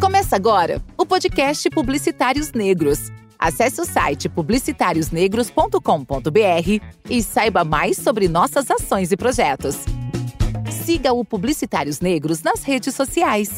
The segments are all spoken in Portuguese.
Começa agora o podcast Publicitários Negros. Acesse o site publicitariosnegros.com.br e saiba mais sobre nossas ações e projetos. Siga o Publicitários Negros nas redes sociais.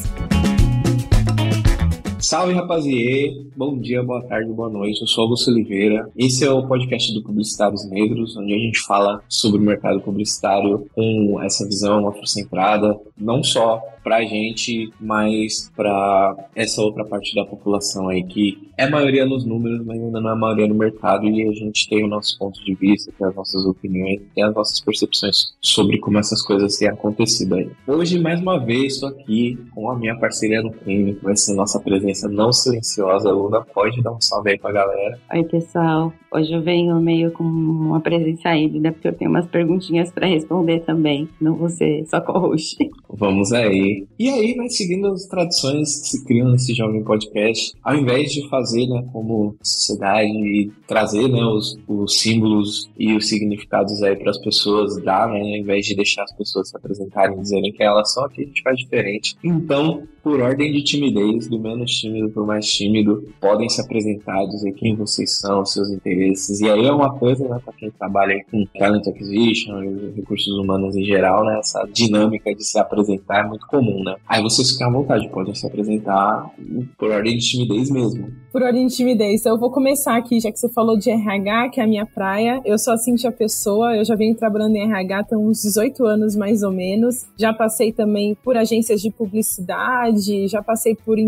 Salve rapaziê, bom dia, boa tarde, boa noite. Eu sou Augusto Oliveira. Esse é o podcast do Publicitários Negros, onde a gente fala sobre o mercado publicitário com essa visão afrocentrada, não só para a gente, mas para essa outra parte da população aí que é maioria nos números, mas ainda não é maioria no mercado e a gente tem o nosso ponto de vista, tem as nossas opiniões, tem as nossas percepções sobre como essas coisas têm acontecido aí. Hoje, mais uma vez, estou aqui com a minha parceria no crime, vai ser nossa presença não silenciosa. Luna, pode dar um salve aí pra galera. Oi, pessoal. Hoje eu venho meio com uma presença híbrida, porque eu tenho umas perguntinhas para responder também. Não vou ser só co-host. Vamos aí. E aí, né, seguindo as tradições que se criam nesse jovem podcast, ao invés de fazer, né, como sociedade e trazer, né, os, os símbolos e os significados aí para as pessoas dar, né, ao invés de deixar as pessoas se apresentarem e dizerem que elas são, aqui a gente faz diferente. Então, por ordem de timidez, do menos tímido o mais tímido, podem se apresentar, dizer quem vocês são, seus interesses. E aí é uma coisa, né, para quem trabalha com talent acquisition e recursos humanos em geral, né, essa dinâmica de se apresentar é muito comum, né? Aí vocês ficam à vontade, podem se apresentar por ordem de timidez mesmo. Por ordem de timidez. Eu vou começar aqui, já que você falou de RH, que é a minha praia. Eu sou a Cintia Pessoa, eu já venho trabalhando em RH há uns 18 anos mais ou menos. Já passei também por agências de publicidade, já passei por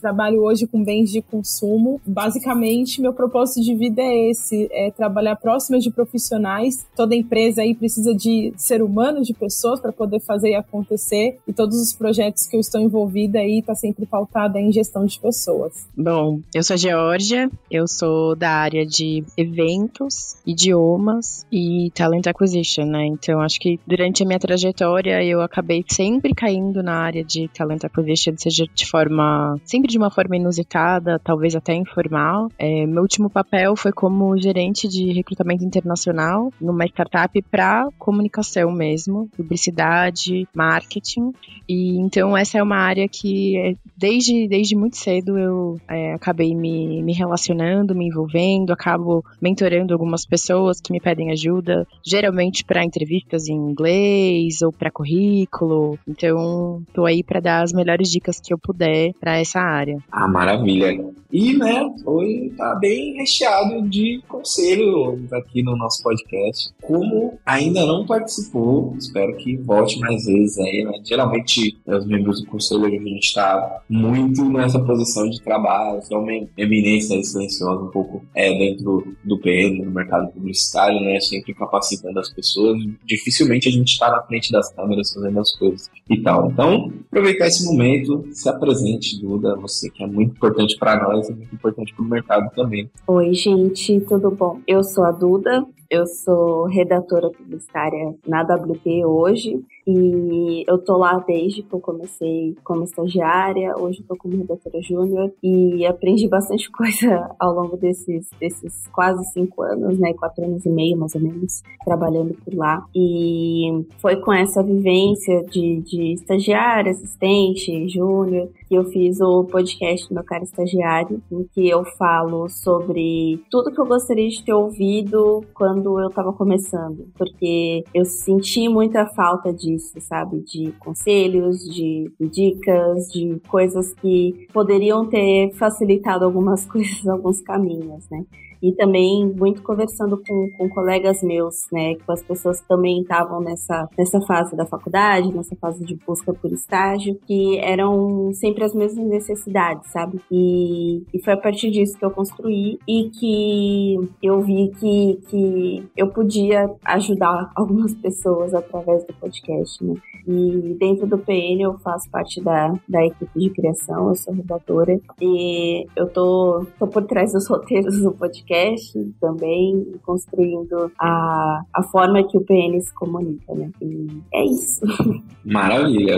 trabalho hoje com bens de consumo. Basicamente, meu propósito de vida é esse, é trabalhar próximo de profissionais. Toda empresa aí precisa de ser humano, de pessoas para poder fazer acontecer. E todos os projetos que eu estou envolvida aí tá sempre pautada em gestão de pessoas. Bom, eu sou a Georgia, eu sou da área de eventos, idiomas e talent acquisition, né? Então acho que durante a minha trajetória eu acabei sempre caindo na área de talent acquisition, seja de forma, sempre de uma forma inusitada, talvez até informal. É, meu último papel foi como gerente de recrutamento internacional numa startup para comunicação mesmo, publicidade, marketing. E então essa é uma área que é, desde, desde muito cedo eu é, acabei me, me relacionando, me envolvendo, acabo mentorando algumas pessoas que me pedem ajuda, geralmente para entrevistas em inglês ou para currículo. Então, tô aí para dar as melhores dicas que eu puder para essa área. Ah, maravilha. E, né, foi tá bem recheado de conselhos aqui no nosso podcast. Como ainda não participou, espero que volte mais vezes aí, né? Geralmente, os membros do conselho, a gente está muito nessa posição de trabalho, é uma eminência silenciosa um pouco é, dentro do PN, no mercado publicitário, né? Sempre capacitando as pessoas. Dificilmente a gente está na frente das câmeras fazendo as coisas e tal. Então, aproveitar esse momento, se apresente, Duda, você que é muito importante para nós e muito importante para o mercado também. Oi, gente, tudo bom? Eu sou a Duda, eu sou redatora publicitária na WP hoje e eu tô lá desde que eu comecei como estagiária, hoje eu tô como redatora júnior e aprendi bastante coisa ao longo desses, desses quase cinco anos, né, quatro anos e meio mais ou menos, trabalhando por lá. E foi com essa vivência de, de estagiária, assistente, júnior, que eu fiz o podcast Meu Cara Estagiário, em que eu falo sobre tudo que eu gostaria de ter ouvido quando eu tava começando, porque eu senti muita falta disso sabe? De conselhos, de dicas, de coisas que poderiam ter facilitado algumas coisas, alguns caminhos, né? E também muito conversando com, com colegas meus, né, com as pessoas que também estavam nessa, nessa fase da faculdade, nessa fase de busca por estágio, que eram sempre as mesmas necessidades, sabe? E, e foi a partir disso que eu construí e que eu vi que, que eu podia ajudar algumas pessoas através do podcast, né? E dentro do PN eu faço parte da, da equipe de criação, eu sou redatora e eu tô, tô por trás dos roteiros do podcast podcast também, construindo a, a forma que o PN se comunica, né? E é isso. Maravilha,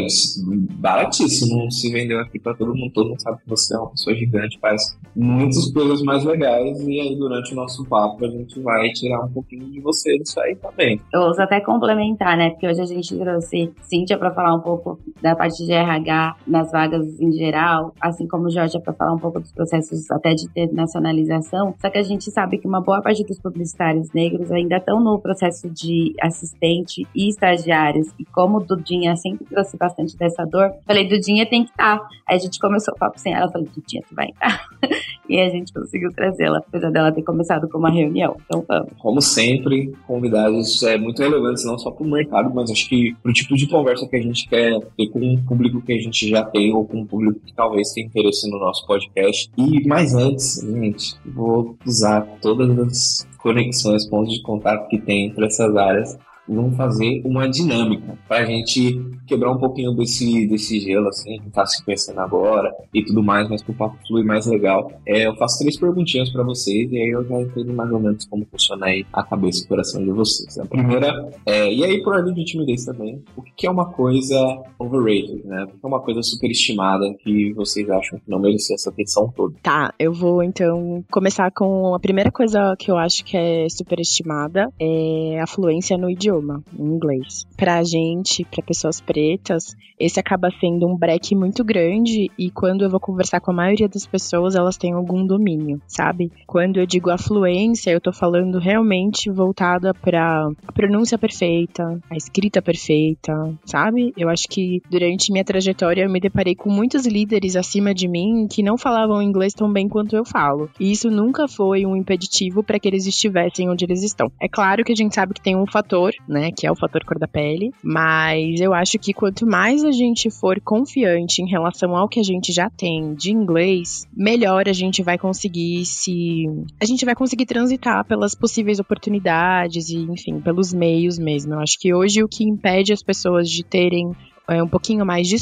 baratíssimo, se vendeu aqui para todo mundo, todo mundo sabe que você é uma pessoa gigante, faz muitas coisas mais legais e aí durante o nosso papo a gente vai tirar um pouquinho de você disso aí também. Eu ouço até complementar, né? Porque hoje a gente trouxe Cíntia para falar um pouco da parte de RH nas vagas em geral, assim como Jorge para falar um pouco dos processos até de internacionalização. Só que a gente sabe que uma boa parte dos publicitários negros ainda estão no processo de assistente e estagiários. E como o Dudinha sempre trouxe bastante dessa dor, falei, Dudinha tem que estar. Tá. Aí a gente começou o papo sem ela, falei, Dudinha, tu vai estar. e a gente conseguiu trazê-la, apesar dela ter começado com uma reunião. Então vamos. Como sempre, convidados é, muito relevantes, não só para o mercado, mas acho que para o tipo de conversa que a gente quer ter com o público que a gente já tem ou com o público que talvez tenha interesse no nosso podcast. E mais antes, gente, vou usar todas as conexões, pontos de contato que tem entre essas áreas vamos fazer uma dinâmica para a gente quebrar um pouquinho desse, desse gelo, assim, que tá se conhecendo agora e tudo mais, mas pro papo fluir mais legal. É, eu faço três perguntinhas para vocês e aí eu já entendo mais ou menos como funciona aí a cabeça e o coração de vocês. A primeira é, e aí por ordem de timidez também, o que é uma coisa overrated, né? O que é uma coisa superestimada que vocês acham que não merecia essa atenção toda? Tá, eu vou então começar com a primeira coisa que eu acho que é superestimada, é a fluência no idioma idioma, em inglês. Pra gente, para pessoas pretas, esse acaba sendo um break muito grande e quando eu vou conversar com a maioria das pessoas, elas têm algum domínio, sabe? Quando eu digo afluência, eu tô falando realmente voltada para a pronúncia perfeita, a escrita perfeita, sabe? Eu acho que durante minha trajetória eu me deparei com muitos líderes acima de mim que não falavam inglês tão bem quanto eu falo. E isso nunca foi um impeditivo para que eles estivessem onde eles estão. É claro que a gente sabe que tem um fator né? Que é o fator cor da pele. Mas eu acho que quanto mais a gente for confiante em relação ao que a gente já tem de inglês, melhor a gente vai conseguir se. A gente vai conseguir transitar pelas possíveis oportunidades e, enfim, pelos meios mesmo. Eu acho que hoje o que impede as pessoas de terem é, um pouquinho mais de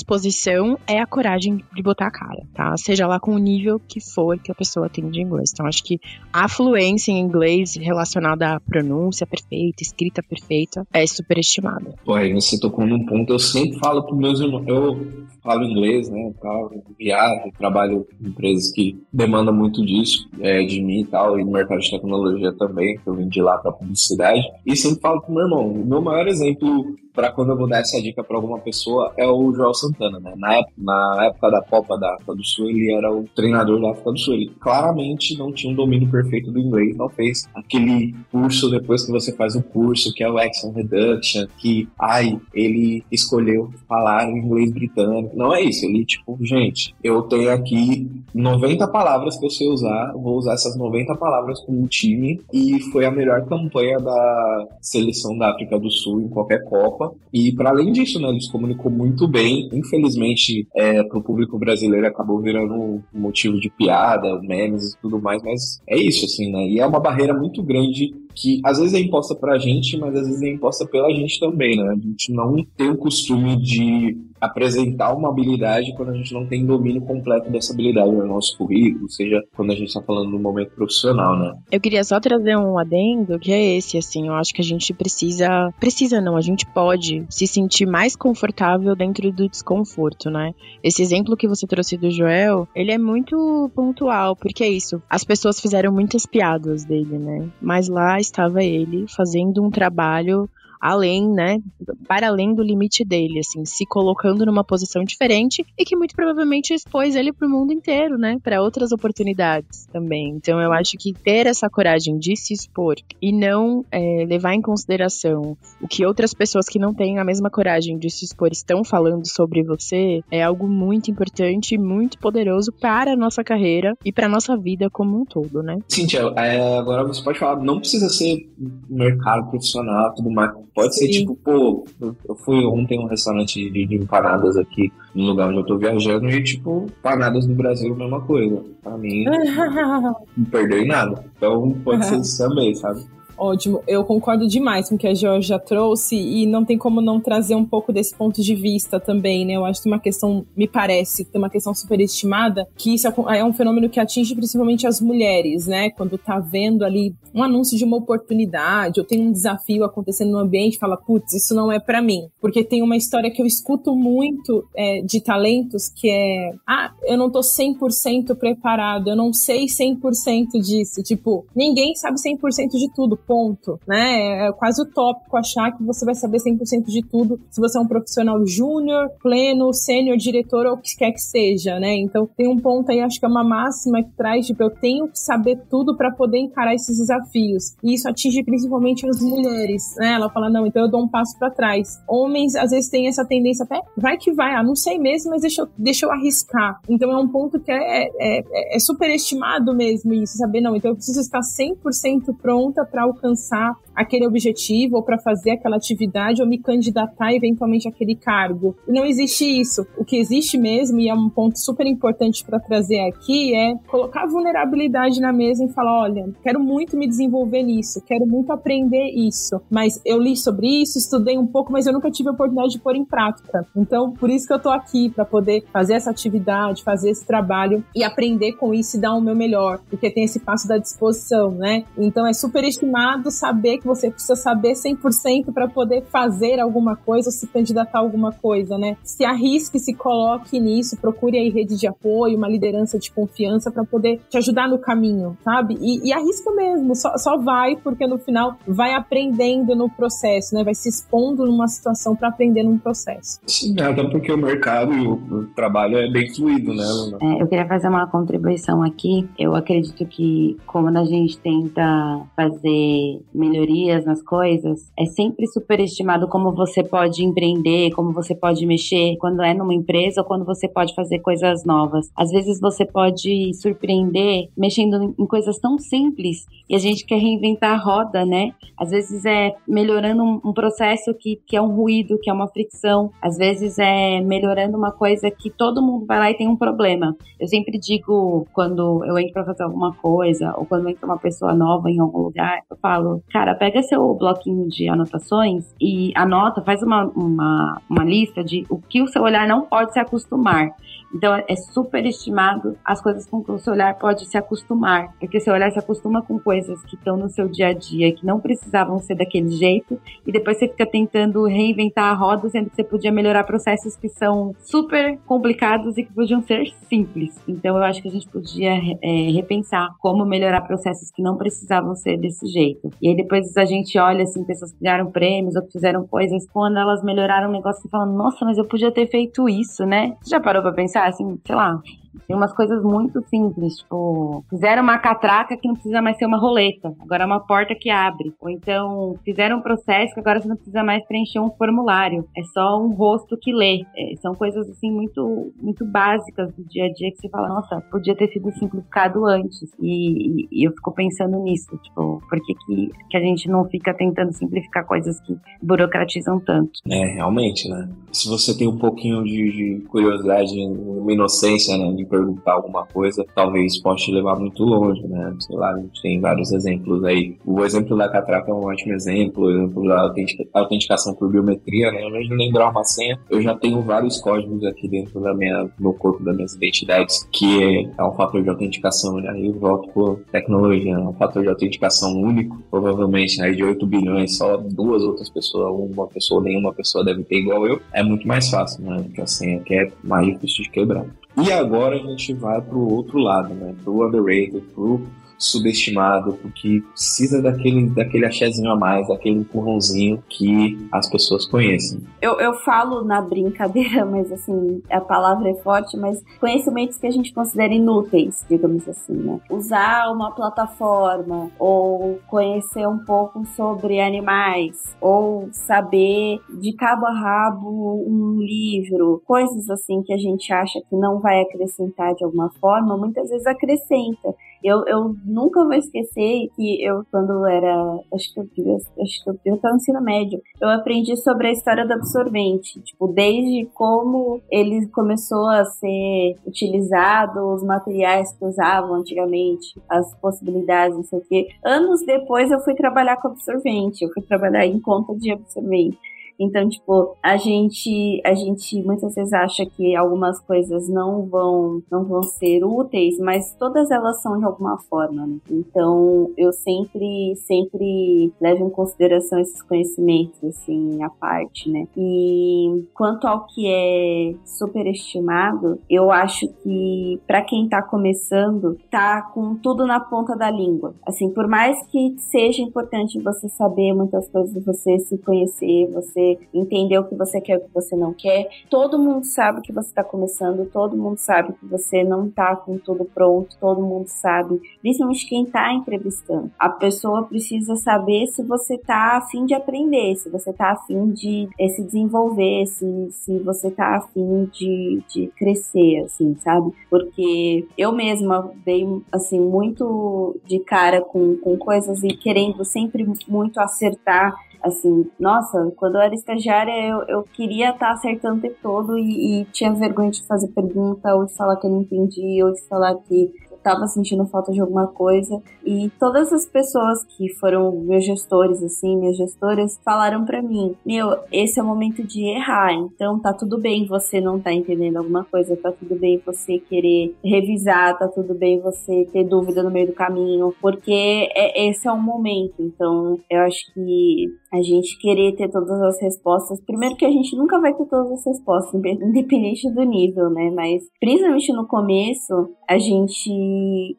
é a coragem de botar a cara, tá? Seja lá com o nível que for que a pessoa tem de inglês. Então, acho que a fluência em inglês relacionada à pronúncia perfeita, escrita perfeita, é superestimada. Pô, aí você tocou num ponto, eu sempre falo para meus irmãos, eu falo inglês, né, tal, viajo, trabalho em empresas que demandam muito disso, é, de mim e tal, e no mercado de tecnologia também, que eu vim de lá para publicidade, e sempre falo pro meu irmão, o meu maior exemplo para quando eu vou dar essa dica para alguma pessoa é o Joel Santana, né? Na época, na época da Copa da África do Sul, ele era o treinador da África do Sul. Ele claramente não tinha um domínio perfeito do inglês, não fez aquele curso depois que você faz o curso, que é o Accent Reduction, que, ai, ele escolheu falar o inglês britânico. Não é isso. Ele, tipo, gente, eu tenho aqui 90 palavras que eu sei usar, vou usar essas 90 palavras como time, e foi a melhor campanha da seleção da África do Sul em qualquer Copa. E para além disso, né, ele se comunicou muito bem. Infelizmente, é, para o público brasileiro acabou virando um motivo de piada, memes e tudo mais, mas é isso, assim, né? E é uma barreira muito grande que às vezes é imposta pra gente, mas às vezes é imposta pela gente também, né? A gente não tem o costume de apresentar uma habilidade quando a gente não tem domínio completo dessa habilidade no nosso currículo, seja quando a gente está falando no momento profissional, né? Eu queria só trazer um adendo que é esse, assim, eu acho que a gente precisa, precisa não, a gente pode se sentir mais confortável dentro do desconforto, né? Esse exemplo que você trouxe do Joel, ele é muito pontual, porque é isso, as pessoas fizeram muitas piadas dele, né? Mas lá estava ele fazendo um trabalho além, né, para além do limite dele, assim, se colocando numa posição diferente e que muito provavelmente expôs ele para o mundo inteiro, né, para outras oportunidades também. Então eu acho que ter essa coragem de se expor e não é, levar em consideração o que outras pessoas que não têm a mesma coragem de se expor estão falando sobre você é algo muito importante e muito poderoso para a nossa carreira e para a nossa vida como um todo, né? Cintia, é, agora você pode falar, não precisa ser mercado profissional, tudo mais Pode ser Sim. tipo, pô, eu fui ontem um restaurante de, de empanadas aqui no lugar onde eu tô viajando e, tipo, empanadas no Brasil, mesma coisa. Pra mim, não perdeu em nada. Então pode ser isso também, sabe? Ótimo, eu concordo demais com o que a Georgia trouxe e não tem como não trazer um pouco desse ponto de vista também, né? Eu acho que uma questão, me parece, tem uma questão superestimada, que isso é, é um fenômeno que atinge principalmente as mulheres, né? Quando tá vendo ali um anúncio de uma oportunidade ou tem um desafio acontecendo no ambiente, fala, putz, isso não é para mim. Porque tem uma história que eu escuto muito é, de talentos que é, ah, eu não tô 100% preparado, eu não sei 100% disso. Tipo, ninguém sabe 100% de tudo, ponto, né? É quase utópico achar que você vai saber 100% de tudo se você é um profissional júnior, pleno, sênior, diretor ou o que quer que seja, né? Então, tem um ponto aí, acho que é uma máxima que traz, tipo, eu tenho que saber tudo para poder encarar esses desafios. E isso atinge principalmente as mulheres, né? Ela fala, não, então eu dou um passo para trás. Homens, às vezes, têm essa tendência até, vai que vai, ah, não sei mesmo, mas deixa eu, deixa eu arriscar. Então, é um ponto que é, é, é, é superestimado mesmo isso, saber, não, então eu preciso estar 100% pronta para alcançar aquele objetivo ou para fazer aquela atividade ou me candidatar eventualmente àquele cargo. Não existe isso. O que existe mesmo, e é um ponto super importante para trazer aqui, é colocar vulnerabilidade na mesa e falar: olha, quero muito me desenvolver nisso, quero muito aprender isso, mas eu li sobre isso, estudei um pouco, mas eu nunca tive a oportunidade de pôr em prática. Então, por isso que eu tô aqui, para poder fazer essa atividade, fazer esse trabalho e aprender com isso e dar o meu melhor, porque tem esse passo da disposição, né? Então, é super estimado saber que você precisa saber 100% para poder fazer alguma coisa ou se candidatar a alguma coisa, né? Se arrisque, se coloque nisso, procure aí rede de apoio, uma liderança de confiança para poder te ajudar no caminho, sabe? E, e arrisca mesmo, só, só vai, porque no final vai aprendendo no processo, né? Vai se expondo numa situação para aprender num processo. Sim, até porque o mercado e o, trabalho é bem fluido, né? É, eu queria fazer uma contribuição aqui. Eu acredito que quando a gente tenta fazer melhoria nas coisas, é sempre superestimado como você pode empreender, como você pode mexer quando é numa empresa ou quando você pode fazer coisas novas. Às vezes você pode surpreender mexendo em coisas tão simples e a gente quer reinventar a roda, né? Às vezes é melhorando um processo que, que é um ruído, que é uma fricção. Às vezes é melhorando uma coisa que todo mundo vai lá e tem um problema. Eu sempre digo quando eu entro para fazer alguma coisa ou quando entra uma pessoa nova em algum lugar, eu falo, cara, pega seu bloquinho de anotações e anota, faz uma, uma, uma lista de o que o seu olhar não pode se acostumar. Então é super estimado as coisas com que o seu olhar pode se acostumar, porque seu olhar se acostuma com coisas que estão no seu dia a dia, que não precisavam ser daquele jeito, e depois você fica tentando reinventar a roda, sendo que você podia melhorar processos que são super complicados e que podiam ser simples. Então eu acho que a gente podia é, repensar como melhorar processos que não precisavam ser desse jeito. E aí depois a gente olha assim, pessoas que ganharam prêmios ou que fizeram coisas, quando elas melhoraram o negócio, você fala, nossa, mas eu podia ter feito isso, né? Você já parou pra pensar? assim, sei lá, tem umas coisas muito simples, tipo, fizeram uma catraca que não precisa mais ser uma roleta, agora é uma porta que abre. Ou então, fizeram um processo que agora você não precisa mais preencher um formulário, é só um rosto que lê. É, são coisas, assim, muito, muito básicas do dia a dia que você fala, nossa, podia ter sido simplificado antes. E, e eu fico pensando nisso, tipo, por que, que, que a gente não fica tentando simplificar coisas que burocratizam tanto? É, realmente, né? Se você tem um pouquinho de, de curiosidade, uma inocência, né? Perguntar alguma coisa, talvez possa te levar muito longe, né? Sei lá, a gente tem vários exemplos aí. O exemplo da catraca é um ótimo exemplo, o exemplo da autenticação por biometria, né? Ao invés de lembrar uma senha, eu já tenho vários códigos aqui dentro da minha, no corpo das minhas identidades, que é, um fator de autenticação, né? Aí eu volto por tecnologia, né? um fator de autenticação único, provavelmente aí de 8 bilhões, só duas outras pessoas, uma pessoa, nenhuma pessoa deve ter igual eu, é muito mais fácil, né? Porque a senha que é mais difícil de quebrar. E agora a gente vai pro outro lado, né? Pro underrated, pro subestimado, porque precisa daquele, daquele achézinho a mais, daquele empurrãozinho que as pessoas conhecem. Eu, eu falo na brincadeira, mas assim, a palavra é forte, mas conhecimentos que a gente considera inúteis, digamos assim, né? Usar uma plataforma, ou conhecer um pouco sobre animais, ou saber de cabo a rabo um livro, coisas assim que a gente acha que não vai acrescentar de alguma forma, muitas vezes acrescenta. Eu, eu nunca vou esquecer que eu, quando era. Acho que eu devia, acho que eu devia no ensino médio, eu aprendi sobre a história do absorvente. Tipo, desde como ele começou a ser utilizado, os materiais que usavam antigamente, as possibilidades, não sei o quê. Anos depois eu fui trabalhar com absorvente, eu fui trabalhar em conta de absorvente. Então, tipo, a gente, a gente muitas vezes acha que algumas coisas não vão, não vão ser úteis, mas todas elas são de alguma forma, né? Então, eu sempre, sempre levo em consideração esses conhecimentos, assim, à parte, né? E quanto ao que é superestimado, eu acho que para quem tá começando, tá com tudo na ponta da língua. Assim, por mais que seja importante você saber muitas coisas, você se conhecer, você entender o que você quer e o que você não quer. Todo mundo sabe que você está começando, todo mundo sabe que você não está com tudo pronto, todo mundo sabe, principalmente quem está entrevistando. A pessoa precisa saber se você está afim de aprender, se você está afim de eh, se desenvolver, se, se você está afim de, de crescer, assim, sabe? Porque eu mesma dei, assim, muito de cara com, com coisas e querendo sempre muito acertar assim, nossa, quando eu era estagiária eu, eu queria estar tá acertando o tempo todo e, e, tinha vergonha de fazer pergunta ou de falar que eu não entendi ou de falar que tava sentindo falta de alguma coisa. E todas as pessoas que foram meus gestores, assim, minhas gestoras, falaram para mim: Meu, esse é o momento de errar. Então tá tudo bem você não tá entendendo alguma coisa, tá tudo bem você querer revisar, tá tudo bem você ter dúvida no meio do caminho, porque é, esse é o momento. Então eu acho que a gente querer ter todas as respostas, primeiro que a gente nunca vai ter todas as respostas, independente do nível, né? Mas principalmente no começo, a gente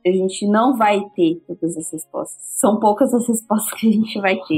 a gente não vai ter todas as respostas. São poucas as respostas que a gente vai ter.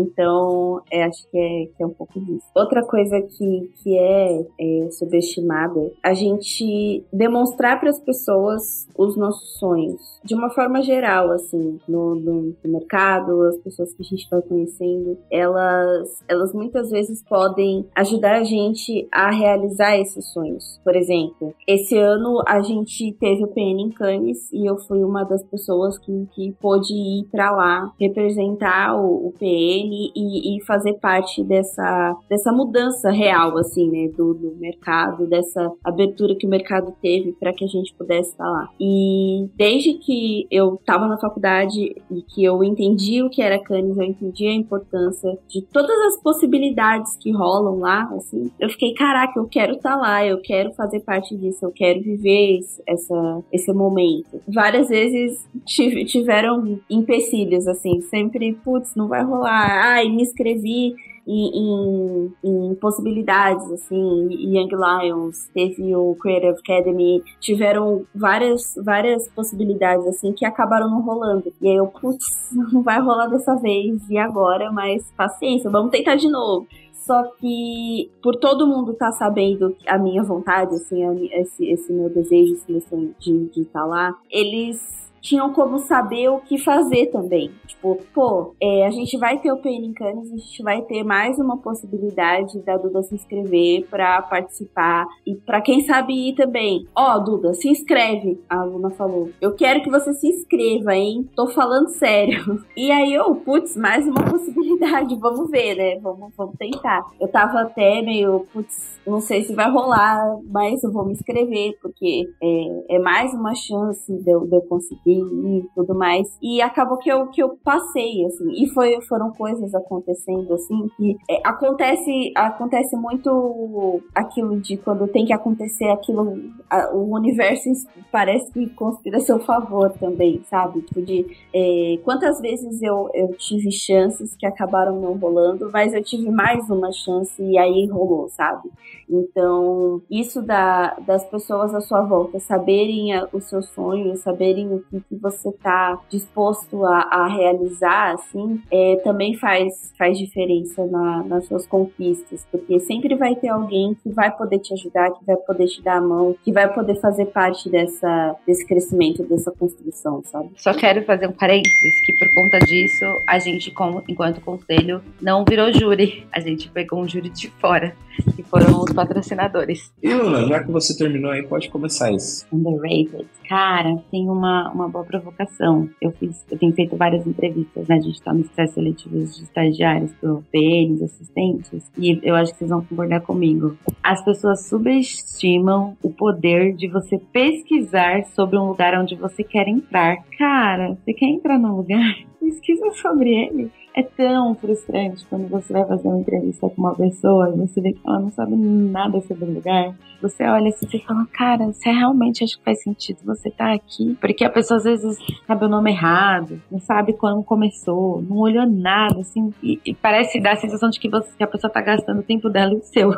Então, é, acho que é, que é um pouco disso. Outra coisa que, que é, é subestimada, a gente demonstrar para as pessoas os nossos sonhos. De uma forma geral, assim, no, no, no mercado, as pessoas que a gente vai conhecendo, elas, elas muitas vezes podem ajudar a gente a realizar esses sonhos. Por exemplo, esse ano a gente teve o PN em Cannes e eu fui uma das pessoas que, que pôde ir para lá representar o, o PN e, e, fazer parte dessa, dessa mudança real, assim, né, do, do mercado, dessa abertura que o mercado teve para que a gente pudesse estar lá. E desde que eu estava na faculdade e que eu entendi o que era Cannes, eu entendi a importância de todas as possibilidades que rolam lá, assim, eu fiquei, caraca, eu quero estar lá, eu quero fazer parte disso, eu quero viver essa, esse momento. Várias vezes tiveram empecilhos, assim, sempre, putz, não vai rolar, ai, me inscrevi em, em, em, possibilidades, assim, Young Lions, teve o Creative Academy, tiveram várias, várias possibilidades, assim, que acabaram não rolando. E aí eu, putz, não vai rolar dessa vez, e agora? Mas paciência, vamos tentar de novo. Só que, por todo mundo estar tá sabendo a minha vontade, assim, esse, esse meu desejo, sonho de estar tá lá, eles tinham como saber o que fazer também. Tipo, pô, é, a gente vai ter o Cannes, a gente vai ter mais uma possibilidade da Duda se inscrever para participar e para quem sabe ir também. Ó, oh, Duda, se inscreve, a aluna falou. Eu quero que você se inscreva, hein? Tô falando sério. E aí eu, putz, mais uma possibilidade, vamos ver, né? Vamos, vamos tentar. Eu tava até meio, putz, não sei se vai rolar, mas eu vou me inscrever, porque é, é mais uma chance de eu, de eu conseguir e tudo mais. E acabou que eu, que eu passei, assim. E foi, foram coisas acontecendo, assim, que é, acontece, acontece muito aquilo de quando tem que acontecer aquilo, a, o universo parece que conspira a seu favor também, sabe? Tipo de é, quantas vezes eu, eu tive chances que acabaram não rolando, mas eu tive mais uma chance e aí rolou, sabe? Então, isso da, das pessoas à sua volta saberem a, os seus sonhos, saberem o que que você está disposto a, a, realizar, assim, é, também faz, faz diferença na, nas suas conquistas, porque sempre vai ter alguém que vai poder te ajudar, que vai poder te dar a mão, que vai poder fazer parte dessa, desse crescimento, dessa construção, sabe? Só quero fazer um parênteses, que por conta disso, a gente, como, enquanto conselho, não virou júri, a gente pegou um júri de fora, que foram os patrocinadores. E Luna, já que você terminou aí, pode começar isso. Underrated. Cara, tem uma, uma boa provocação. Eu fiz, eu tenho feito várias entrevistas, né? A gente tá nos processos seletivos de estagiários pro PNs, assistentes, e eu acho que vocês vão concordar comigo. As pessoas subestimam o poder de você pesquisar sobre um lugar onde você quer entrar. Cara, você quer entrar num lugar? Pesquisa sobre ele é tão frustrante quando você vai fazer uma entrevista com uma pessoa e você vê que ela não sabe nada sobre o lugar. Você olha assim e fala, cara, você realmente acha que faz sentido você estar tá aqui? Porque a pessoa às vezes sabe o nome errado, não sabe quando começou, não olhou nada, assim, e, e parece dar a sensação de que, você, que a pessoa está gastando o tempo dela e o seu.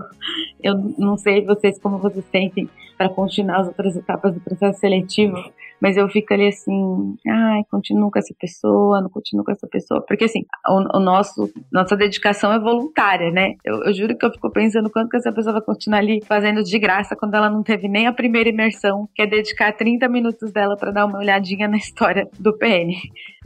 Eu não sei vocês como vocês sentem para continuar as outras etapas do processo seletivo, mas eu fico ali assim, ai, continuo com essa pessoa, não continuo com essa pessoa, porque assim, o, o nosso, nossa dedicação é voluntária, né? Eu, eu, juro que eu fico pensando quanto que essa pessoa vai continuar ali fazendo de graça quando ela não teve nem a primeira imersão, que é dedicar 30 minutos dela para dar uma olhadinha na história do PN.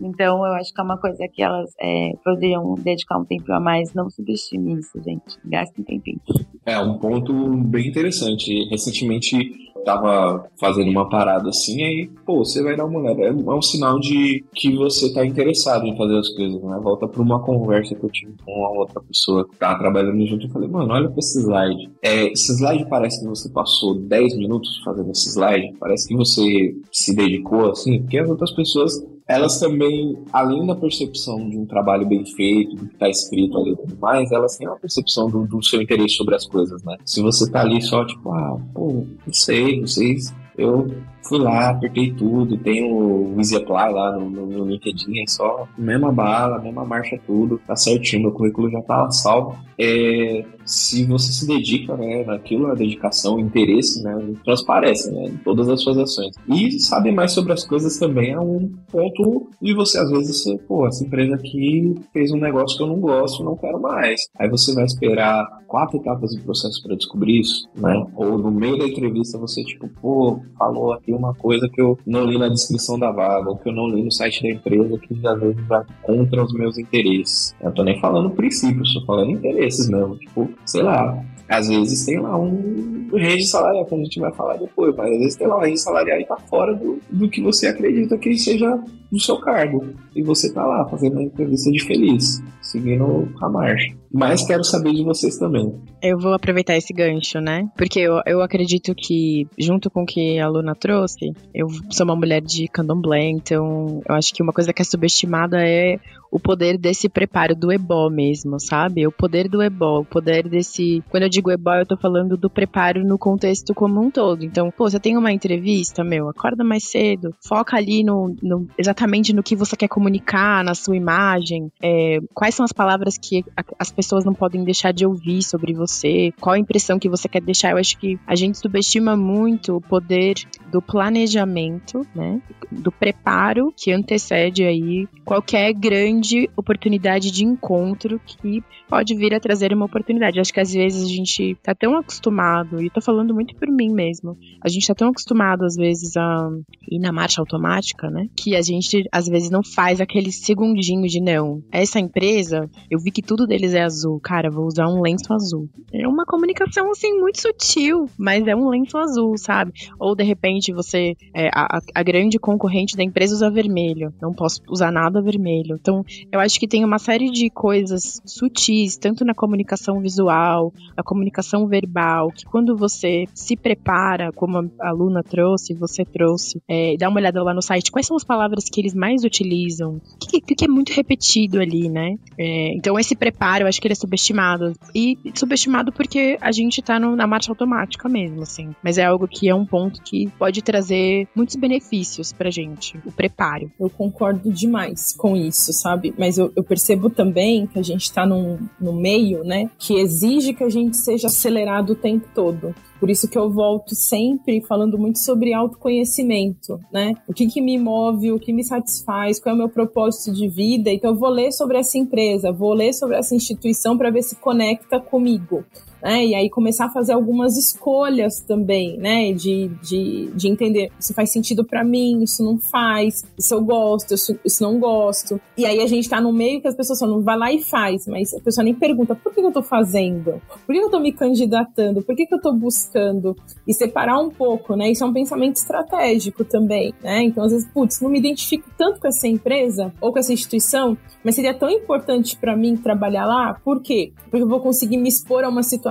Então, eu acho que é uma coisa que elas é, poderiam dedicar um tempo a mais. Não subestime isso, gente. Gaste um tempinho. É um ponto bem interessante. Recentemente tava fazendo uma parada assim, aí, pô, você vai dar uma olhada. É, é um sinal de que você tá interessado em fazer as coisas, né? Volta pra uma conversa que eu tive com a outra pessoa que tava trabalhando junto e falei, mano, olha pra esse slide. É, esse slide parece que você passou 10 minutos fazendo esse slide, parece que você se dedicou assim, porque as outras pessoas elas também, além da percepção de um trabalho bem feito, do que está escrito ali e tudo mais, elas têm uma percepção do, do, seu interesse sobre as coisas, né? Se você tá ali só, tipo, ah, pô, não sei, não sei, eu fui lá, apertei tudo, tem o Easy Apply lá no, no, no LinkedIn, é só mesma bala, mesma marcha, tudo, tá certinho, meu currículo já tá salvo. É, se você se dedica né, naquilo, a dedicação, interesse, né, transparece né, em todas as suas ações. E saber mais sobre as coisas também é um ponto de você, às vezes, você, pô, essa empresa aqui fez um negócio que eu não gosto, não quero mais. Aí você vai esperar quatro etapas do processo para descobrir isso, né? Ou no meio da entrevista você, tipo, pô, falou aqui uma coisa que eu não li na descrição da vaga, ou que eu não li no site da empresa, que às vezes vai contra os meus interesses. Eu tô nem falando princípios, tô falando interesses mesmo. Tipo, sei lá, às vezes tem lá um range salarial, que a gente vai falar depois, mas às vezes tem lá um range salarial e tá fora do, do que você acredita que seja do seu cargo. E você tá lá fazendo uma entrevista de feliz, seguindo a marcha. Mas quero saber de vocês também. Eu vou aproveitar esse gancho, né? Porque eu, eu acredito que, junto com o que a Luna trouxe, eu sou uma mulher de candomblé, então eu acho que uma coisa que é subestimada é o poder desse preparo do ebó mesmo, sabe? O poder do ebó, o poder desse. Quando eu digo ebó, eu tô falando do preparo no contexto como um todo. Então, pô, você tem uma entrevista, meu, acorda mais cedo, foca ali no, no exatamente no que você quer comunicar, na sua imagem, é, quais são as palavras que as pessoas não podem deixar de ouvir sobre você, qual a impressão que você quer deixar. Eu acho que a gente subestima muito o poder do planejamento, né? Do preparo que antecede aí qualquer grande oportunidade de encontro que pode vir a trazer uma oportunidade. Acho que às vezes a gente tá tão acostumado, e tô falando muito por mim mesmo, a gente tá tão acostumado às vezes a ir na marcha automática, né? Que a gente às vezes não faz aquele segundinho de não. Essa empresa, eu vi que tudo deles é azul. Cara, vou usar um lenço azul. É uma comunicação, assim, muito sutil, mas é um lenço azul, sabe? Ou, de repente, você... É, a, a grande concorrente da empresa usa vermelho. Não posso usar nada vermelho. Então, eu acho que tem uma série de coisas sutis, tanto na comunicação visual, na comunicação verbal, que quando você se prepara, como a aluna trouxe, você trouxe, é, dá uma olhada lá no site, quais são as palavras que eles mais utilizam? O que, que, que é muito repetido ali, né? É, então, esse preparo, eu acho que ele é subestimado. E subestimado porque a gente tá no, na marcha automática mesmo, assim. Mas é algo que é um ponto que pode trazer muitos benefícios pra gente, o preparo. Eu concordo demais com isso, sabe? Mas eu, eu percebo também que a gente tá num, no meio, né, que exige que a gente seja acelerado o tempo todo. Por isso que eu volto sempre falando muito sobre autoconhecimento, né? O que, que me move, o que me satisfaz, qual é o meu propósito de vida. Então eu vou ler sobre essa empresa, vou ler sobre essa instituição para ver se conecta comigo. Né? E aí começar a fazer algumas escolhas também, né? De, de, de entender se faz sentido para mim, isso não faz, isso eu gosto, isso, isso não gosto. E aí a gente tá no meio que as pessoas falam, vai lá e faz, mas a pessoa nem pergunta por que eu tô fazendo, por que eu tô me candidatando, por que, que eu tô buscando, e separar um pouco, né? Isso é um pensamento estratégico também, né? Então, às vezes, putz, não me identifico tanto com essa empresa ou com essa instituição, mas seria tão importante para mim trabalhar lá, por quê? Porque eu vou conseguir me expor a uma situação,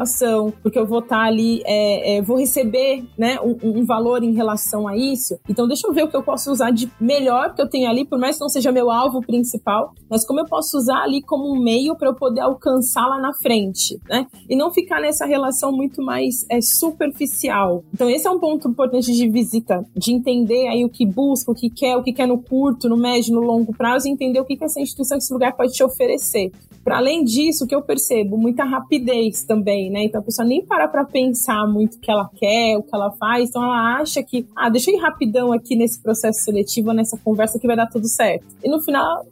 porque eu vou estar tá ali, é, é, vou receber né, um, um, valor em relação a isso. Então, deixa eu ver o que eu posso usar de melhor que eu tenho ali, por mais que não seja meu alvo principal, mas como eu posso usar ali como um meio para eu poder alcançar lá na frente, né? E não ficar nessa relação muito mais é, superficial. Então, esse é um ponto importante de visita, de entender aí o que busca, o que quer, o que quer no curto, no médio, no longo prazo, e entender o que, que essa instituição, esse lugar pode te oferecer. Para além disso, o que eu percebo, muita rapidez também, né? Então a pessoa nem para para pensar muito o que ela quer, o que ela faz, então ela acha que, ah, deixa eu ir rapidão aqui nesse processo seletivo, nessa conversa que vai dar tudo certo. E no final,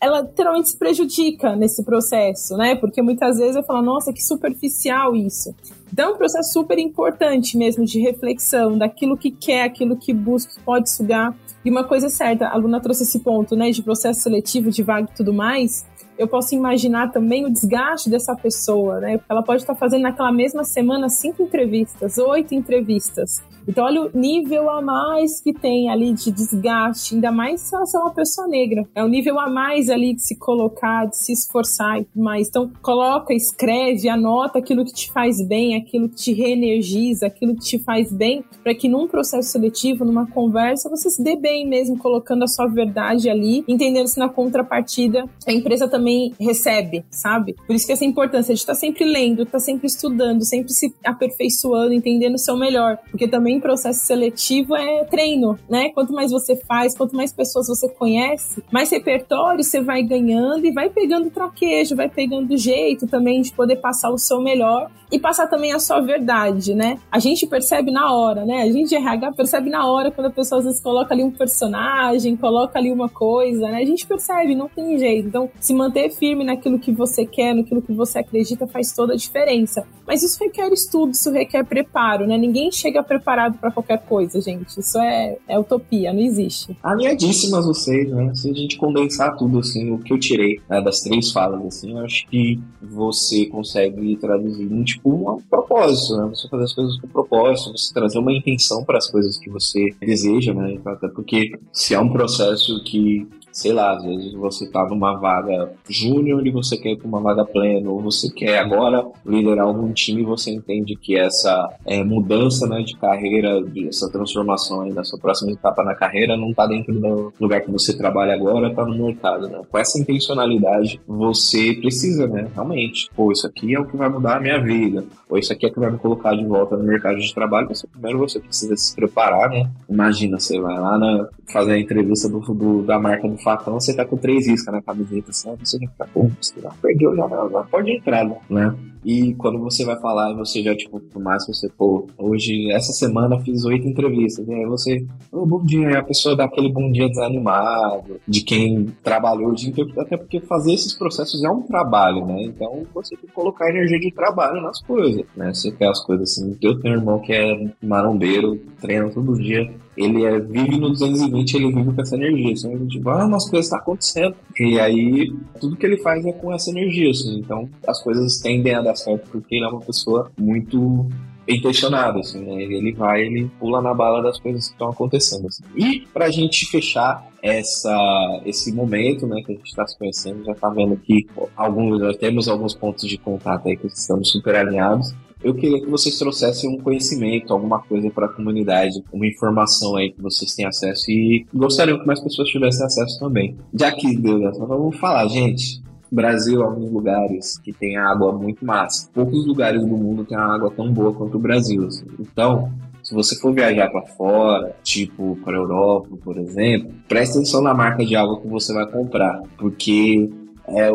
ela literalmente se prejudica nesse processo, né? Porque muitas vezes eu falo, nossa, que superficial isso. Então, é um processo super importante mesmo de reflexão daquilo que quer, aquilo que busca, que pode sugar. E uma coisa é certa, a aluna trouxe esse ponto, né, de processo seletivo, de vaga e tudo mais eu posso imaginar também o desgaste dessa pessoa, né? Ela pode estar fazendo naquela mesma semana cinco entrevistas, oito entrevistas. Então, olha o nível a mais que tem ali de desgaste, ainda mais se ela é uma pessoa negra. É um nível a mais ali de se colocar, de se esforçar e tudo mais. Então, coloca, escreve, anota aquilo que te faz bem, aquilo que te reenergiza, aquilo que te faz bem, para que num processo seletivo, numa conversa, você se dê bem mesmo, colocando a sua verdade ali, entendendo se na contrapartida a empresa também recebe, sabe? Por isso que essa importância de estar sempre lendo, estar sempre estudando, sempre se aperfeiçoando, entendendo o seu melhor. Porque também processo seletivo é treino, né? Quanto mais você faz, quanto mais pessoas você conhece, mais repertório você vai ganhando e vai pegando traquejo, vai pegando jeito também de poder passar o seu melhor e passar também a sua verdade, né? A gente percebe na hora, né? A gente de RH percebe na hora quando a pessoa às vezes coloca ali um personagem, coloca ali uma coisa, né? A gente percebe, não tem jeito. Então, se manter firme naquilo que você quer, naquilo que você acredita, faz toda a diferença. Mas isso requer estudo, isso requer preparo, né? Ninguém chega preparado para qualquer coisa, gente. Isso é, é utopia, não existe. Alinhadíssimas vocês, né? Se a gente condensar tudo, assim, o que eu tirei né, das três falas, assim, eu acho que você consegue traduzir em, tipo, um propósito, né? Você fazer as coisas com propósito, você trazer uma intenção para as coisas que você deseja, né? Até porque se é um processo que sei lá, às vezes você tá numa vaga júnior e você quer ir para uma vaga plena, ou você quer agora liderar algum time e você entende que essa é, mudança né, de carreira, essa transformação aí sua próxima etapa na carreira não tá dentro do lugar que você trabalha agora, tá no mercado, né? Com essa intencionalidade, você precisa, né, realmente, pô, isso aqui é o que vai mudar a minha vida, ou isso aqui é o que vai me colocar de volta no mercado de trabalho, você, primeiro você precisa se preparar, né? Imagina, você vai lá na, fazer a entrevista do, do da marca do facão, você tá com três iscas na camiseta, assim, você já fica, pô, você já perdeu, já, já pode entrar, né? E quando você vai falar, você já, tipo, por mais que você, pô, hoje, essa semana fiz oito entrevistas, e aí você, oh, bom dia, a pessoa dá aquele bom dia desanimado, de quem trabalhou o dia inteiro, até porque fazer esses processos é um trabalho, né? Então você tem que colocar energia de trabalho nas coisas, né? Você quer as coisas assim. Eu tenho um irmão que é marombeiro, treina todo dia, ele é, vive no 220, ele vive com essa energia. Assim, a gente ah, umas coisas estão tá acontecendo. E aí, tudo que ele faz é com essa energia, assim. Então, as coisas tendem a dar certo porque ele é uma pessoa muito intencionada, assim, né? Ele vai, ele pula na bala das coisas que estão acontecendo. Assim. E pra gente fechar essa, esse momento, né, que a gente está se conhecendo, já tá vendo que alguns, já temos alguns pontos de contato aí que estamos super alinhados eu queria que vocês trouxessem um conhecimento, alguma coisa para a comunidade, uma informação aí que vocês têm acesso e gostariam que mais pessoas tivessem acesso também. Já que deu essa, vamos falar, gente. Brasil, alguns lugares que tem água muito massa. Poucos lugares do mundo tem água tão boa quanto o Brasil. Assim. Então, se você for viajar para fora, tipo para Europa, por exemplo, preste atenção na marca de água que você vai comprar, porque é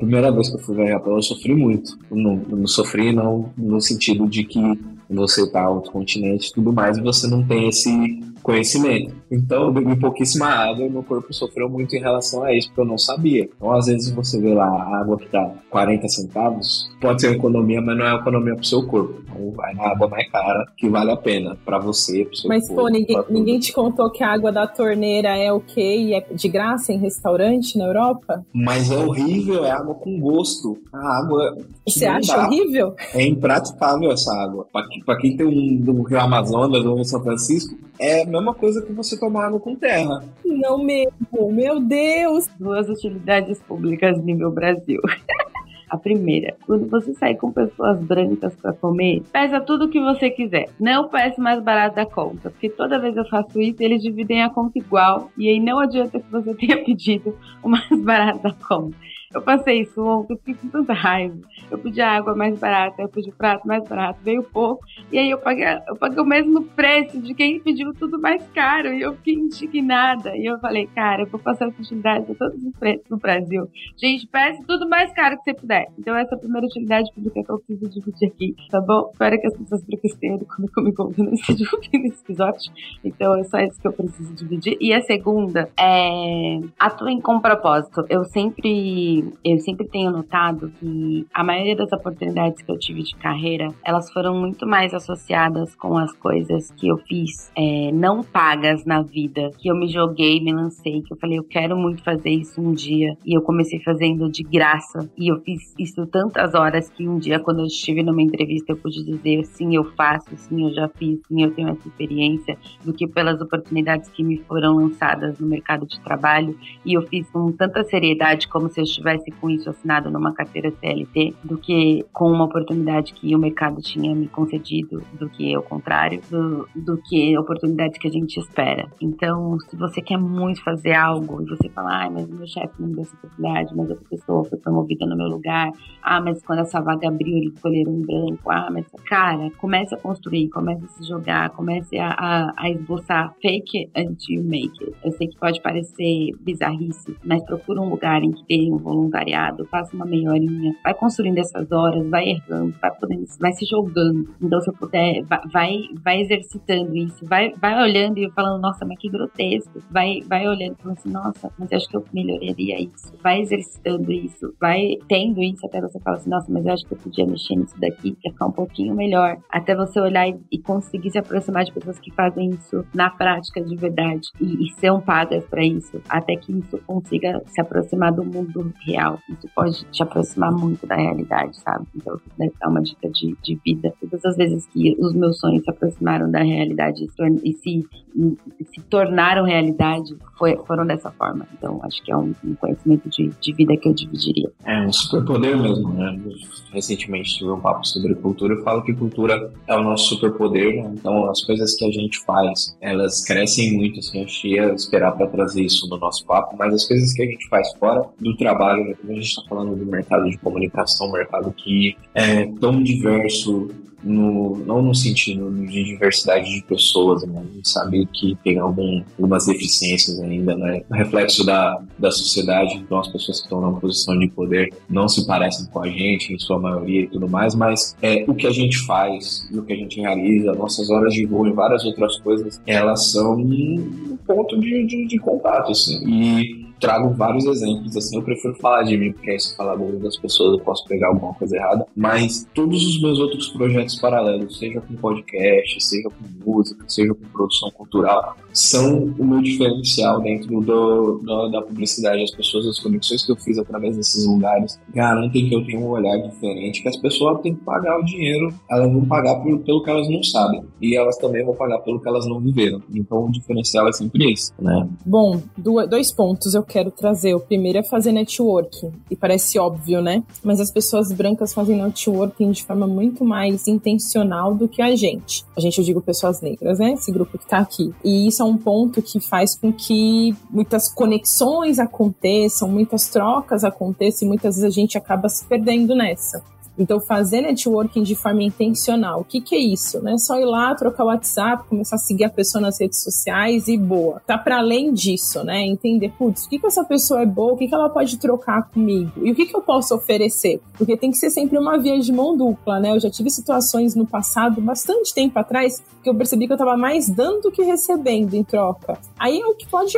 Primeira vez que eu fui viajar pra lá, eu sofri muito. Não, não sofri não no sentido de que você tá outro continente e tudo mais, e você não tem esse conhecimento. Então, eu bebi pouquíssima água e meu corpo sofreu muito em relação a isso, porque eu não sabia. Então, às vezes, você vê lá a água que tá 40 centavos, pode ser economia, mas não é economia pro seu corpo. Então, vai na água mais cara, que vale a pena para você, pro seu mas, corpo. Mas, pô, ninguém, ninguém te contou que a água da torneira é o quê? E é de graça em restaurante na Europa? Mas é horrível, é água com gosto. A água. Você acha dá. horrível? É impraticável essa água. Pra, pra quem tem um do Rio Amazonas ou São Francisco, é a mesma coisa que você tomar água com terra. Não mesmo, meu Deus! Duas utilidades públicas nível Brasil. A primeira, quando você sai com pessoas brancas para comer, peça tudo o que você quiser. Não peça mais barato da conta, porque toda vez eu faço isso, eles dividem a conta igual e aí não adianta que você tenha pedido o mais barato da conta. Eu passei ontem, eu fiquei com tanta raiva. Eu pedi água mais barata, eu pedi prato mais barato, veio pouco. E aí eu paguei, eu paguei o mesmo preço de quem pediu tudo mais caro. E eu fiquei indignada. E eu falei, cara, eu vou passar essa utilidade a todos os preços no Brasil. Gente, peça tudo mais caro que você puder. Então essa é a primeira utilidade pública que eu preciso dividir aqui, tá bom? Espero que as pessoas tenham comigo comigo ouvindo esse, nesse episódio. Então é só isso que eu preciso dividir. E a segunda é atuem com propósito. Eu sempre eu sempre tenho notado que a maioria das oportunidades que eu tive de carreira, elas foram muito mais associadas com as coisas que eu fiz é, não pagas na vida, que eu me joguei, me lancei, que eu falei, eu quero muito fazer isso um dia, e eu comecei fazendo de graça, e eu fiz isso tantas horas que um dia, quando eu estive numa entrevista, eu pude dizer, sim, eu faço, sim, eu já fiz, sim, eu tenho essa experiência, do que pelas oportunidades que me foram lançadas no mercado de trabalho, e eu fiz com tanta seriedade como se eu estivesse estivesse com isso assinado numa carteira CLT do que com uma oportunidade que o mercado tinha me concedido, do que o contrário, do, do que a oportunidade que a gente espera. Então, se você quer muito fazer algo e você fala, ah, mas meu chefe não me deu essa oportunidade, mas outra pessoa foi promovida no meu lugar, ah, mas quando essa vaga abriu, eles escolheram um branco, ah, mas cara, comece a construir, comece a se jogar, comece a, a, a esboçar fake until you make it. Eu sei que pode parecer bizarrice, mas procura um lugar em que tem um volume voluntariado, faça uma meia horinha, vai construindo essas horas, vai errando, vai podendo, vai se jogando. Então, se eu puder, vai, vai exercitando isso, vai, vai olhando e falando, nossa, mas que grotesco. Vai, vai olhando e falando assim, nossa, mas acho que eu melhoraria isso. Vai exercitando isso, vai tendo isso até você falar assim, nossa, mas eu acho que eu podia mexer nisso daqui, que ficar um pouquinho melhor. Até você olhar e, e, conseguir se aproximar de pessoas que fazem isso na prática de verdade e, e são pagas para isso, até que isso consiga se aproximar do mundo real. Isso pode te aproximar muito da realidade, sabe? Então, deve dar uma dica de, de vida. Todas as vezes que os meus sonhos se aproximaram da realidade e se, se tornaram realidade, foi, foram dessa forma. Então, acho que é um, um conhecimento de, de vida que eu dividiria. É um superpoder mesmo, né? Recentemente tive um papo sobre cultura. Eu falo que cultura é o nosso superpoder. Né? Então, as coisas que a gente faz, elas crescem muito. Assim, a gente ia esperar para trazer isso no nosso papo, mas as coisas que a gente faz fora do trabalho trabalho, a gente está falando do mercado de comunicação, mercado que é tão diverso, no, não no sentido de diversidade de pessoas, né? A gente sabe que tem algum, algumas deficiências ainda, né? Reflexo da, da sociedade, então as pessoas que estão na posição de poder não se parecem com a gente, em sua maioria e tudo mais, mas é, o que a gente faz, o que a gente realiza, nossas horas de voo e várias outras coisas, elas são um ponto de, de, de contato, assim. E trago vários exemplos, assim, eu prefiro falar de mim, porque aí se falar das pessoas eu posso pegar alguma coisa errada, mas todos os meus outros projetos paralelos, seja com podcast, seja com música, seja com produção cultural, são o meu diferencial dentro do, do, da publicidade. As pessoas, as conexões que eu fiz através desses lugares garantem que eu tenho um olhar diferente, que as pessoas têm que pagar o dinheiro, elas vão pagar pelo, pelo que elas não sabem, e elas também vão pagar pelo que elas não viveram. Então o diferencial é sempre esse, né? Bom, dois pontos eu quero trazer. O primeiro é fazer networking, e parece óbvio, né? Mas as pessoas brancas fazem networking de forma muito mais intencional do que a gente. A gente, eu digo pessoas negras, né? Esse grupo que tá aqui. E isso é um ponto que faz com que muitas conexões aconteçam, muitas trocas aconteçam e muitas vezes a gente acaba se perdendo nessa Então, fazer networking de forma intencional, o que, que é isso? Não é só ir lá, trocar o WhatsApp, começar a seguir a pessoa nas redes sociais e boa. Tá para além disso, né? Entender, putz, o que, que essa pessoa é boa, o que, que ela pode trocar comigo e o que, que eu posso oferecer? Porque tem que ser sempre uma via de mão dupla, né? Eu já tive situações no passado, bastante tempo atrás, que eu percebi que eu tava mais dando do que recebendo em troca. Aí é o que pode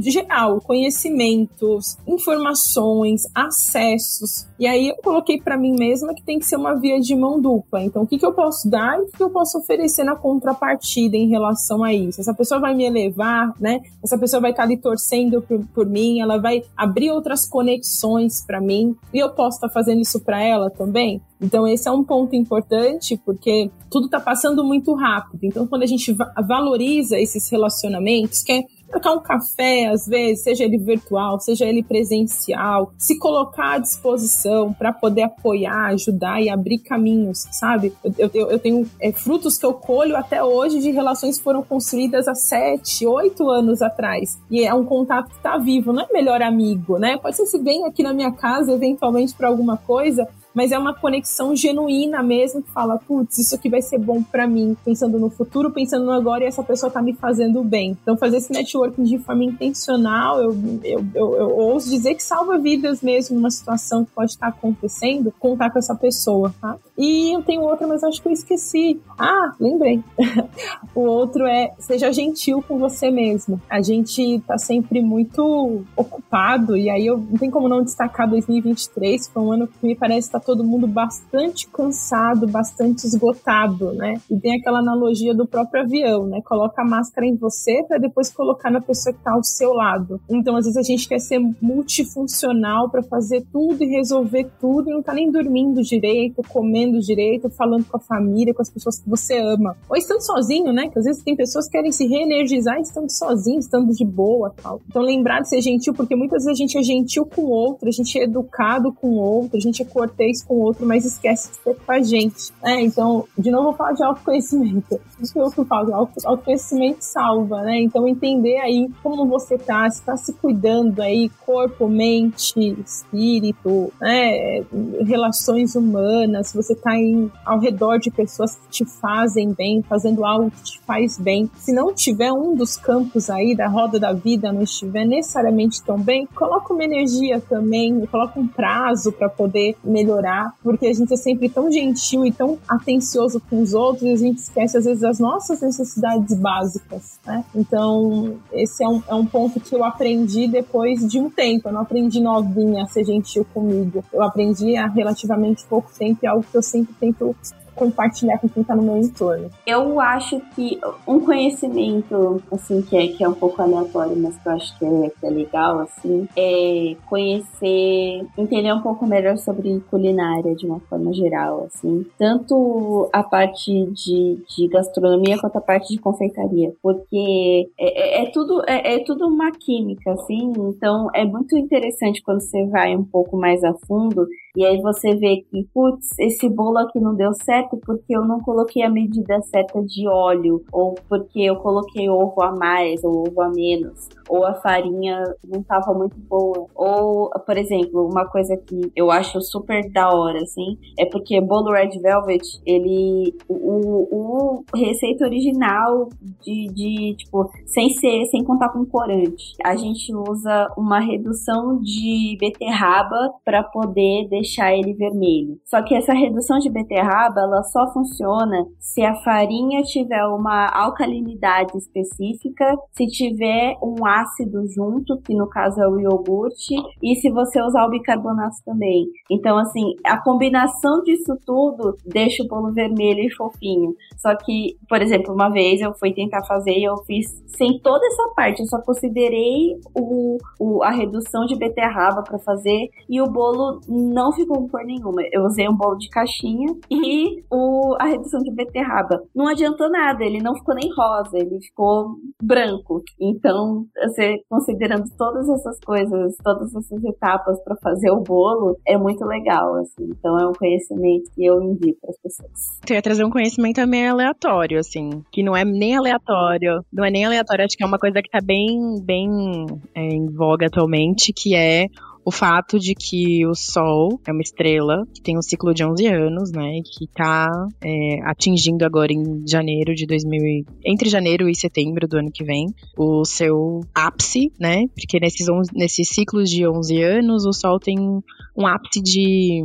geral, conhecimentos, informações, acessos. E aí eu coloquei para mim mesma que tem que ser uma via de mão dupla. Então, o que, que eu posso dar e o que, que eu posso oferecer na contrapartida em relação a isso? Essa pessoa vai me elevar, né? Essa pessoa vai estar ali torcendo por, por mim, ela vai abrir outras conexões para mim e eu posso estar fazendo isso para ela também. Então, esse é um ponto importante, porque tudo está passando muito rápido. Então, quando a gente valoriza esses relacionamentos, que é trocar um café, às vezes, seja ele virtual, seja ele presencial, se colocar à disposição para poder apoiar, ajudar e abrir caminhos, sabe? Eu, eu, eu tenho é, frutos que eu colho até hoje de relações que foram construídas há sete, oito anos atrás. E é um contato que está vivo, não é melhor amigo, né? Pode ser se vem aqui na minha casa eventualmente para alguma coisa, mas é uma conexão genuína mesmo que fala, putz, isso aqui vai ser bom para mim, pensando no futuro, pensando no agora e essa pessoa tá me fazendo bem. Então fazer esse networking de forma intencional, eu, eu, eu, eu ouso dizer que salva vidas mesmo numa situação que pode estar acontecendo, contar com essa pessoa, tá? E eu tenho outra, mas acho que eu esqueci. Ah, lembrei. o outro é seja gentil com você mesmo. A gente tá sempre muito ocupado e aí eu não tem como não destacar 2023, foi um ano que me parece tá todo mundo bastante cansado, bastante esgotado, né? E tem aquela analogia do próprio avião, né? Coloca a máscara em você para depois colocar na pessoa que tá ao seu lado. Então, às vezes a gente quer ser multifuncional para fazer tudo e resolver tudo e não tá nem dormindo direito, comendo comendo direito, falando com a família, com as pessoas que você ama. Ou estando sozinho, né? Que às vezes tem pessoas que querem se reenergizar estando sozinho, estando de boa tal. Então lembrar de ser gentil, porque muitas vezes a gente é gentil com o outro, a gente é educado com o outro, a gente é cortês com o outro, mas esquece de ser com a gente. É, então, de novo, vou falar de autoconhecimento. Isso que eu falo, autoconhecimento salva, né? Então entender aí como você tá, se tá se cuidando aí, corpo, mente, espírito, né? Relações humanas, se você tá em, ao redor de pessoas que te fazem bem, fazendo algo que te faz bem. Se não tiver um dos campos aí da roda da vida, não estiver necessariamente tão bem, coloca uma energia também, coloca um prazo para poder melhorar, porque a gente é sempre tão gentil e tão atencioso com os outros e a gente esquece às vezes as nossas necessidades básicas, né? Então, esse é um, é um ponto que eu aprendi depois de um tempo. Eu não aprendi novinha a ser gentil comigo. Eu aprendi há relativamente pouco tempo e é algo que eu sempre tento compartilhar com quem está no meu entorno. Eu acho que um conhecimento, assim, que é, que é um pouco aleatório, mas que eu acho que é, que é legal, assim, é conhecer, entender um pouco melhor sobre culinária de uma forma geral, assim. Tanto a parte de, de gastronomia quanto a parte de confeitaria. Porque é, é, é tudo, é, é tudo uma química, assim. Então é muito interessante quando você vai um pouco mais a fundo e aí você vê que, putz, esse bolo aqui não deu certo porque eu não coloquei a medida certa de óleo, ou porque eu coloquei ovo a mais ou ovo a menos ou a farinha não tava muito boa. Ou, por exemplo, uma coisa que eu acho super da hora, assim, é porque bolo Red Velvet, ele. O, o receita original de, de, tipo, sem ser, sem contar com corante. A gente usa uma redução de beterraba para poder deixar ele vermelho. Só que essa redução de beterraba, ela só funciona se a farinha tiver uma alcalinidade específica, se tiver um ácido junto, que no caso é o iogurte, e se você usar o bicarbonato também. Então, assim, a combinação disso tudo deixa o bolo vermelho e fofinho. Só que, por exemplo, uma vez eu fui tentar fazer e eu fiz sem toda essa parte, eu só considerei o, o a redução de beterraba para fazer e o bolo não ficou com cor nenhuma. Eu usei um bolo de caixinha e o, a redução de beterraba. Não adiantou nada, ele não ficou nem rosa, ele ficou branco. Então, você considerando todas essas coisas, todas essas etapas para fazer o bolo, é muito legal, assim. Então, é um conhecimento que eu indico para as pessoas. Tu ia trazer um conhecimento meio aleatório, assim, que não é nem aleatório, não é nem aleatório, acho que é uma coisa que tá bem, bem é, em voga atualmente, que é o fato de que o Sol é uma estrela que tem um ciclo de 11 anos, né? Que tá é, atingindo agora em janeiro de 2000, entre janeiro e setembro do ano que vem, o seu ápice, né? Porque nesses, 11, nesses ciclos de 11 anos, o Sol tem um ápice de,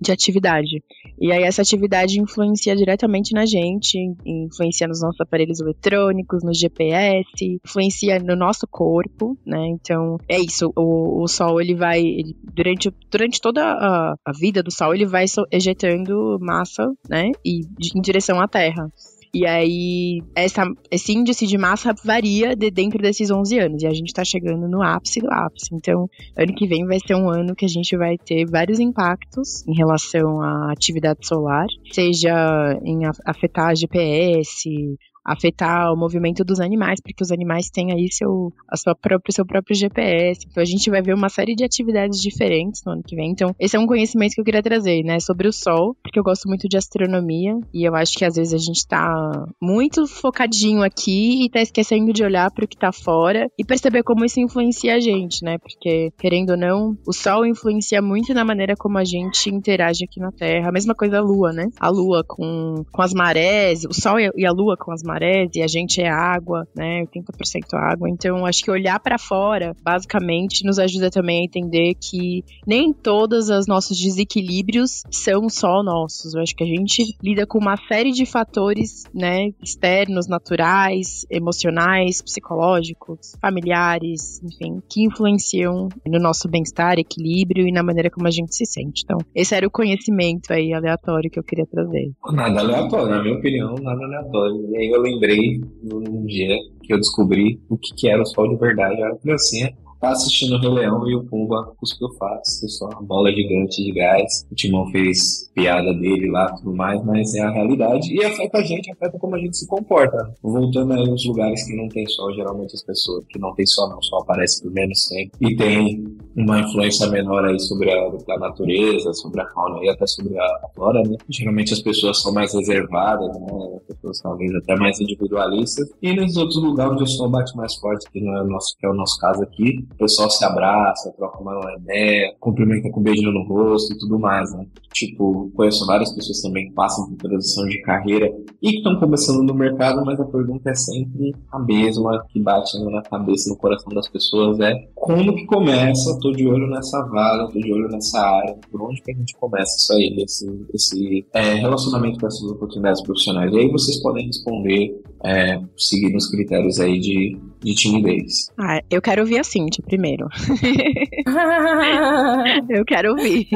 de atividade. E aí essa atividade influencia diretamente na gente, influencia nos nossos aparelhos eletrônicos, no GPS, influencia no nosso corpo, né? Então, é isso, o, o Sol, ele vai, ele, durante, durante toda a, a vida do Sol, ele vai ejetando massa, né? E de, em direção à Terra. E aí, essa, esse índice de massa varia de dentro desses 11 anos. E a gente tá chegando no ápice do ápice. Então, ano que vem vai ser um ano que a gente vai ter vários impactos em relação à atividade solar, seja em afetar a GPS, afetar o movimento dos animais, porque os animais têm aí seu, a sua própria, seu próprio GPS. Então a gente vai ver uma série de atividades diferentes no ano que vem. Então, esse é um conhecimento que eu queria trazer, né? Sobre o Sol, porque eu gosto muito de astronomia e eu acho que às vezes a gente tá muito focadinho aqui e tá esquecendo de olhar para o que tá fora e perceber como isso influencia a gente, né? Porque, querendo ou não, o Sol influencia muito na maneira como a gente interage aqui na Terra. A mesma coisa a Lua, né? A Lua com, com as marés, o Sol e a Lua com as marés marés e a gente é água, né? 80% água. Então, acho que olhar para fora, basicamente, nos ajuda também a entender que nem todos os nossos desequilíbrios são só nossos. Eu acho que a gente lida com uma série de fatores, né, externos, naturais, emocionais, psicológicos, familiares, enfim, que influenciam no nosso bem-estar, equilíbrio e na maneira como a gente se sente. Então, esse era o conhecimento aí aleatório que eu queria trazer. Nada aleatório, na minha opinião, nada aleatório. Eu lembrei num dia que eu descobri o que, que era o sol de verdade. Eu era criancinha, tá assistindo o Rei Leão e o Pumba cuspiu fatos, que só uma bola gigante de gás. O Timão fez piada dele lá tudo mais, mas é a realidade. E afeta a gente, afeta como a gente se comporta. Voltando aí nos lugares que não tem sol, geralmente as pessoas que não tem sol, não, só aparece por menos tempo. E tem uma influência menor aí sobre a, a natureza, sobre a fauna e até sobre a, flora, né? Geralmente as pessoas são mais reservadas, né? As pessoas talvez até mais individualistas. E nos outros lugares onde o sol bate mais forte, que não é o nosso, que é o nosso caso aqui, o pessoal se abraça, troca uma ideia, cumprimenta com um beijinho no rosto e tudo mais, né? Tipo, conheço várias pessoas também que passam por transição de carreira e que estão começando no mercado, mas a pergunta é sempre a mesma, que bate na cabeça, no coração das pessoas, é como que começa? Tô de olho nessa vaga, tô de olho nessa área, por onde que a gente começa isso aí, esse, esse é, relacionamento com essas oportunidades profissionais? E aí vocês podem responder é, seguindo os critérios aí de, de timidez. Ah, eu quero ouvir a Cintia primeiro. eu quero ouvir.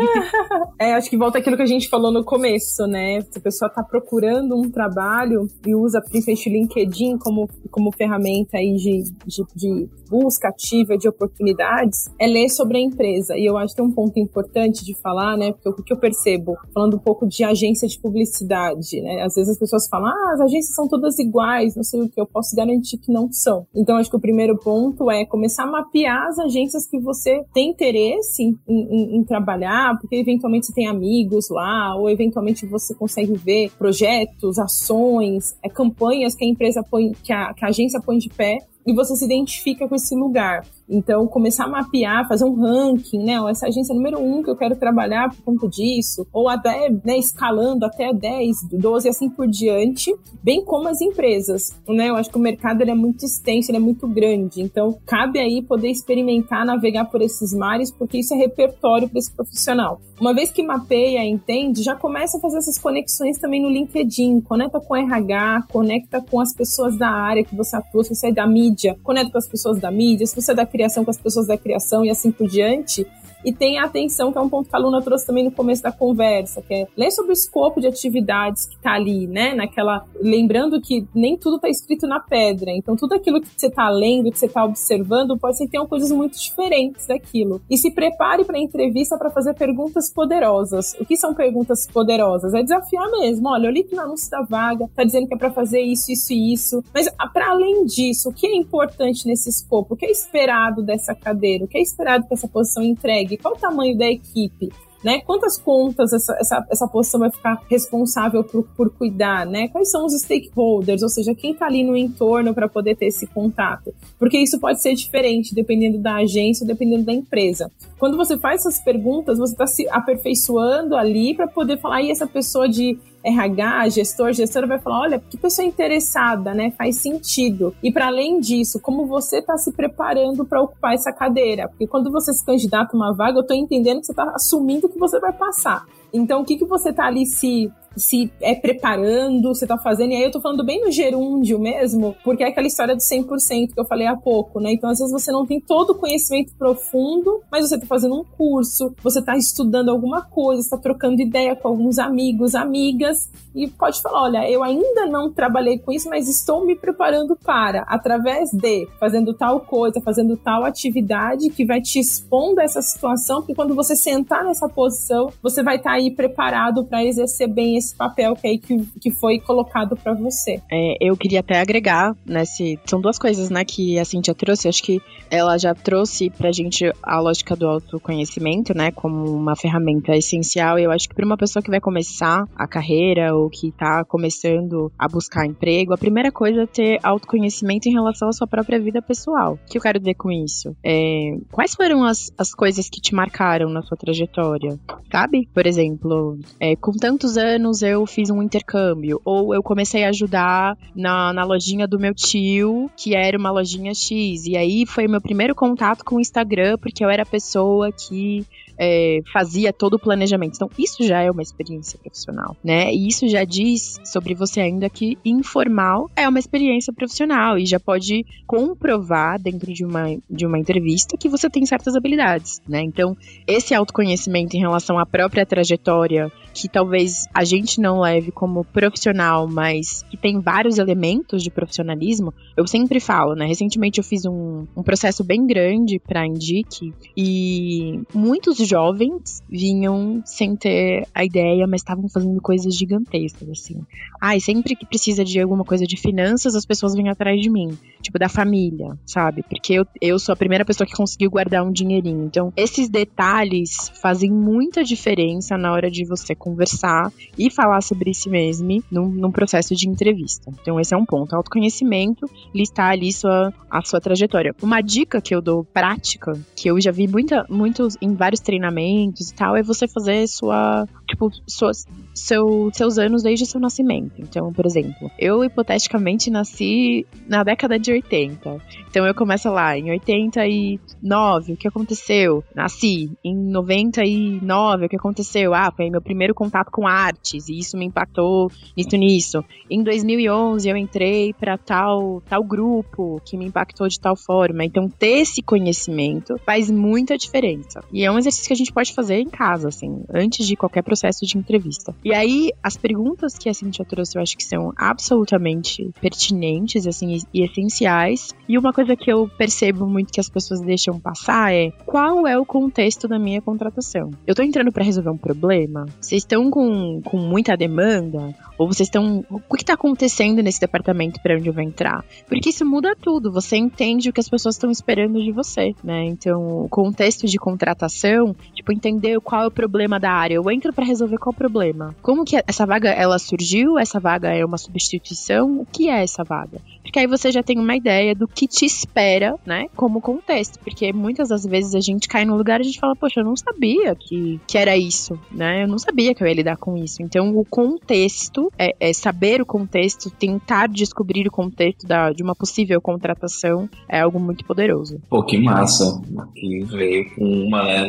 É, acho que volta aquilo que a gente falou no começo, né? Se a pessoa está procurando um trabalho e usa principalmente o LinkedIn como, como ferramenta aí de, de, de busca ativa de oportunidades, é ler sobre a empresa. E eu acho que tem um ponto importante de falar, né? Porque o que eu percebo, falando um pouco de agência de publicidade, né? Às vezes as pessoas falam, ah, as agências são todas iguais, não sei o que, eu posso garantir que não são. Então acho que o primeiro ponto é começar a mapear as agências que você tem interesse em, em, em trabalhar, porque eventualmente você tem amigos lá, ou eventualmente você consegue ver projetos, ações, é, campanhas que a empresa põe, que a, que a agência põe de pé e você se identifica com esse lugar. Então, começar a mapear, fazer um ranking, né? Essa agência número um que eu quero trabalhar por conta disso, ou até né, escalando até 10, 12 e assim por diante, bem como as empresas, né? Eu acho que o mercado ele é muito extenso, ele é muito grande, então cabe aí poder experimentar, navegar por esses mares, porque isso é repertório para esse profissional. Uma vez que mapeia, entende, já começa a fazer essas conexões também no LinkedIn, conecta com RH, conecta com as pessoas da área que você atua, se você é da mídia, conecta com as pessoas da mídia, se você é da criação com as pessoas da criação e assim por diante, e tem a atenção, que é um ponto que a aluna trouxe também no começo da conversa, que é ler sobre o escopo de atividades que está ali, né? Naquela. Lembrando que nem tudo está escrito na pedra. Então, tudo aquilo que você está lendo, que você está observando, pode ser que tenham coisas muito diferentes daquilo. E se prepare para a entrevista para fazer perguntas poderosas. O que são perguntas poderosas? É desafiar mesmo. Olha, eu li que no anúncio da vaga está dizendo que é para fazer isso, isso e isso. Mas, para além disso, o que é importante nesse escopo? O que é esperado dessa cadeira? O que é esperado que essa posição entregue? qual o tamanho da equipe, né? Quantas contas essa, essa, essa posição vai ficar responsável por, por cuidar, né? Quais são os stakeholders, ou seja, quem está ali no entorno para poder ter esse contato? Porque isso pode ser diferente dependendo da agência, dependendo da empresa. Quando você faz essas perguntas, você está se aperfeiçoando ali para poder falar, e essa pessoa de RH, gestor, gestora vai falar, olha, que pessoa interessada, né? Faz sentido. E para além disso, como você está se preparando para ocupar essa cadeira? Porque quando você se candidata a uma vaga, eu estou entendendo que você está assumindo que você vai passar. Então, o que, que você está ali se se é preparando, você tá fazendo, e aí eu tô falando bem no gerúndio mesmo, porque é aquela história do 100% que eu falei há pouco, né? Então, às vezes você não tem todo o conhecimento profundo, mas você tá fazendo um curso, você tá estudando alguma coisa, está trocando ideia com alguns amigos, amigas, e pode falar, olha, eu ainda não trabalhei com isso, mas estou me preparando para, através de, fazendo tal coisa, fazendo tal atividade que vai te expondo a essa situação, porque quando você sentar nessa posição, você vai estar tá aí preparado para exercer bem esse papel que, aí que, que foi colocado para você. É, eu queria até agregar nesse. São duas coisas, né, que a Cintia trouxe. Acho que ela já trouxe pra gente a lógica do autoconhecimento, né, como uma ferramenta essencial. Eu acho que para uma pessoa que vai começar a carreira ou que tá começando a buscar emprego, a primeira coisa é ter autoconhecimento em relação à sua própria vida pessoal. O que eu quero dizer com isso? É, quais foram as, as coisas que te marcaram na sua trajetória? Sabe? Por exemplo, é, com tantos anos anos eu fiz um intercâmbio, ou eu comecei a ajudar na, na lojinha do meu tio, que era uma lojinha X, e aí foi meu primeiro contato com o Instagram, porque eu era a pessoa que é, fazia todo o planejamento. Então, isso já é uma experiência profissional, né? E isso já diz sobre você ainda que informal é uma experiência profissional e já pode comprovar dentro de uma, de uma entrevista que você tem certas habilidades, né? Então, esse autoconhecimento em relação à própria trajetória, que talvez a gente não leve como profissional, mas que tem vários elementos de profissionalismo, eu sempre falo, né? Recentemente eu fiz um, um processo bem grande para a Indique e muitos jovens vinham sem ter a ideia, mas estavam fazendo coisas gigantescas, assim. Ai, ah, sempre que precisa de alguma coisa de finanças, as pessoas vêm atrás de mim. Tipo, da família, sabe? Porque eu, eu sou a primeira pessoa que conseguiu guardar um dinheirinho. Então, esses detalhes fazem muita diferença na hora de você conversar e falar sobre si mesmo num, num processo de entrevista. Então, esse é um ponto. Autoconhecimento, listar ali sua, a sua trajetória. Uma dica que eu dou prática, que eu já vi muita, muitos em vários treinamentos e tal, é você fazer sua, tipo, suas, seu, seus anos desde seu nascimento. Então, por exemplo, eu hipoteticamente nasci na década de 80. Então eu começo lá, em 89, o que aconteceu? Nasci. Em 99, o que aconteceu? Ah, foi meu primeiro contato com artes, e isso me impactou nisso nisso. Em 2011 eu entrei para tal tal grupo que me impactou de tal forma. Então ter esse conhecimento faz muita diferença. E é um exercício que a gente pode fazer em casa, assim, antes de qualquer processo de entrevista. E aí, as perguntas que a Cintia trouxe, eu acho que são absolutamente pertinentes, assim, e essenciais. E uma coisa que eu percebo muito que as pessoas deixam passar é qual é o contexto da minha contratação? Eu tô entrando para resolver um problema? Vocês estão com, com muita demanda? Ou vocês estão. O que está acontecendo nesse departamento para onde eu vou entrar? Porque isso muda tudo. Você entende o que as pessoas estão esperando de você, né? Então, o contexto de contratação, tipo, entender qual é o problema da área. Eu entro para resolver qual é o problema. Como que essa vaga ela surgiu? Essa vaga é uma substituição? O que é essa vaga? Porque aí você já tem uma ideia do que te espera, né? Como contexto. Porque muitas das vezes a gente cai num lugar e a gente fala, poxa, eu não sabia que, que era isso, né? Eu não sabia que eu ia lidar com isso. Então, o contexto, é, é saber o contexto, tentar descobrir o contexto da, de uma possível contratação é algo muito poderoso. Pô, que massa. Que veio com uma, né,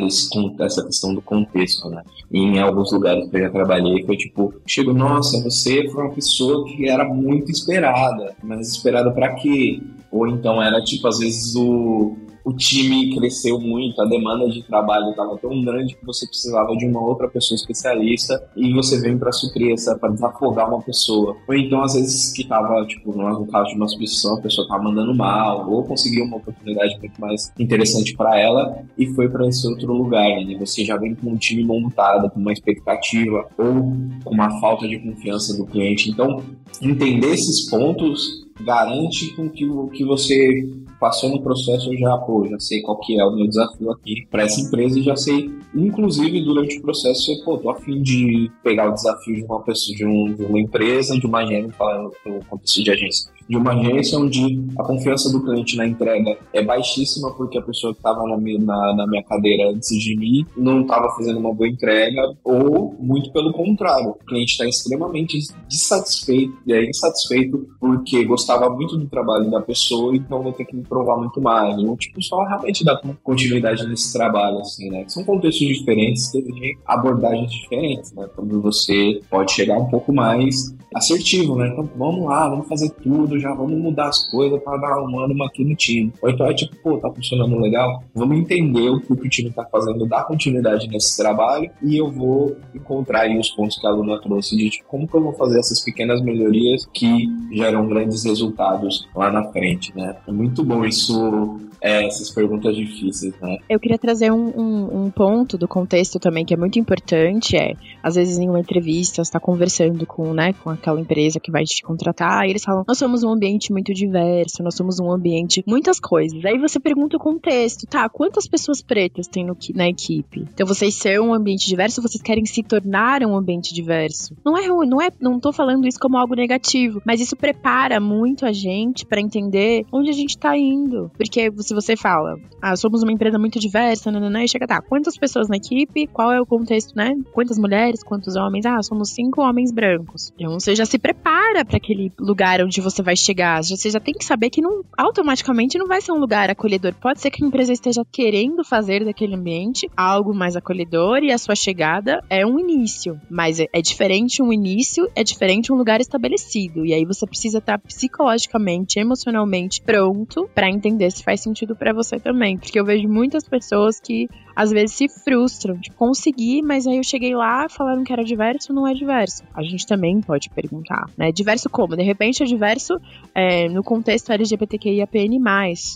essa questão do contexto, né? E em alguns lugares que eu já trabalhei, foi tipo, chego, nossa, você foi uma pessoa que era muito esperada, mas esperado para quê? Ou então era tipo, às vezes o, o time cresceu muito, a demanda de trabalho estava tão grande que você precisava de uma outra pessoa especialista e você vem para suprir essa, para desafogar uma pessoa. Ou então, às vezes, que estava, tipo, no caso de uma substituição, a pessoa estava mandando mal, ou conseguiu uma oportunidade muito mais interessante para ela e foi para esse outro lugar. Né? Você já vem com um time montado, com uma expectativa ou com uma falta de confiança do cliente. Então, entender esses pontos garante com que, que você passou no processo, eu já, pô, já sei qual que é o meu desafio aqui para essa empresa e já sei, inclusive durante o processo, eu, pô, tô afim de pegar o desafio de uma pessoa, de, um, de uma empresa, de uma agência, de agência, de uma agência onde a confiança do cliente na entrega é baixíssima porque a pessoa que estava na, na, na, minha cadeira antes de mim não estava fazendo uma boa entrega ou muito pelo contrário, o cliente está extremamente dissatisfeito e é insatisfeito porque gostava muito do trabalho da pessoa então vai ter que me provar muito mais ou tipo só realmente dar continuidade nesse trabalho assim, né? São contextos diferentes, tem abordagens diferentes, né? Quando você pode chegar um pouco mais assertivo, né? Então vamos lá, vamos fazer tudo, já vamos mudar as coisas para dar um ânimo aqui no time. Ou então é tipo, pô, tá funcionando legal, vamos entender o que o time tá fazendo, dar continuidade nesse trabalho e eu vou encontrar aí os pontos que a Luna trouxe de tipo, como que eu vou fazer essas pequenas melhorias que geram grandes resultados lá na frente, né? É muito bom isso é, essas perguntas difíceis, né? Eu queria trazer um, um, um, ponto do contexto também que é muito importante, é, às vezes em uma entrevista você está conversando com, né, com aquela empresa que vai te contratar, eles falam, nós somos um ambiente muito diverso, nós somos um ambiente, muitas coisas. Aí você pergunta o contexto, tá, quantas pessoas pretas tem no, na equipe? Então vocês são um ambiente diverso, vocês querem se tornar um ambiente diverso. Não é ruim, não é, não tô falando isso como algo negativo, mas isso prepara muito a gente para entender onde a gente tá indo. Porque você você fala, ah, somos uma empresa muito diversa, nananã, e chega, tá, quantas pessoas na equipe, qual é o contexto, né? Quantas mulheres, quantos homens? Ah, somos cinco homens brancos. Então você já se prepara para aquele lugar onde você vai chegar. Você já tem que saber que não automaticamente não vai ser um lugar acolhedor. Pode ser que a empresa esteja querendo fazer daquele ambiente algo mais acolhedor e a sua chegada é um início, mas é, é diferente um início, é diferente um lugar estabelecido. E aí você precisa estar psicologicamente, emocionalmente pronto para entender se faz sentido para você também. Porque eu vejo muitas pessoas que às vezes se frustram de conseguir, mas aí eu cheguei lá, falaram que era diverso, não é diverso. A gente também pode perguntar, né? Diverso como? De repente é diverso é, no contexto LGBTQIAPN+.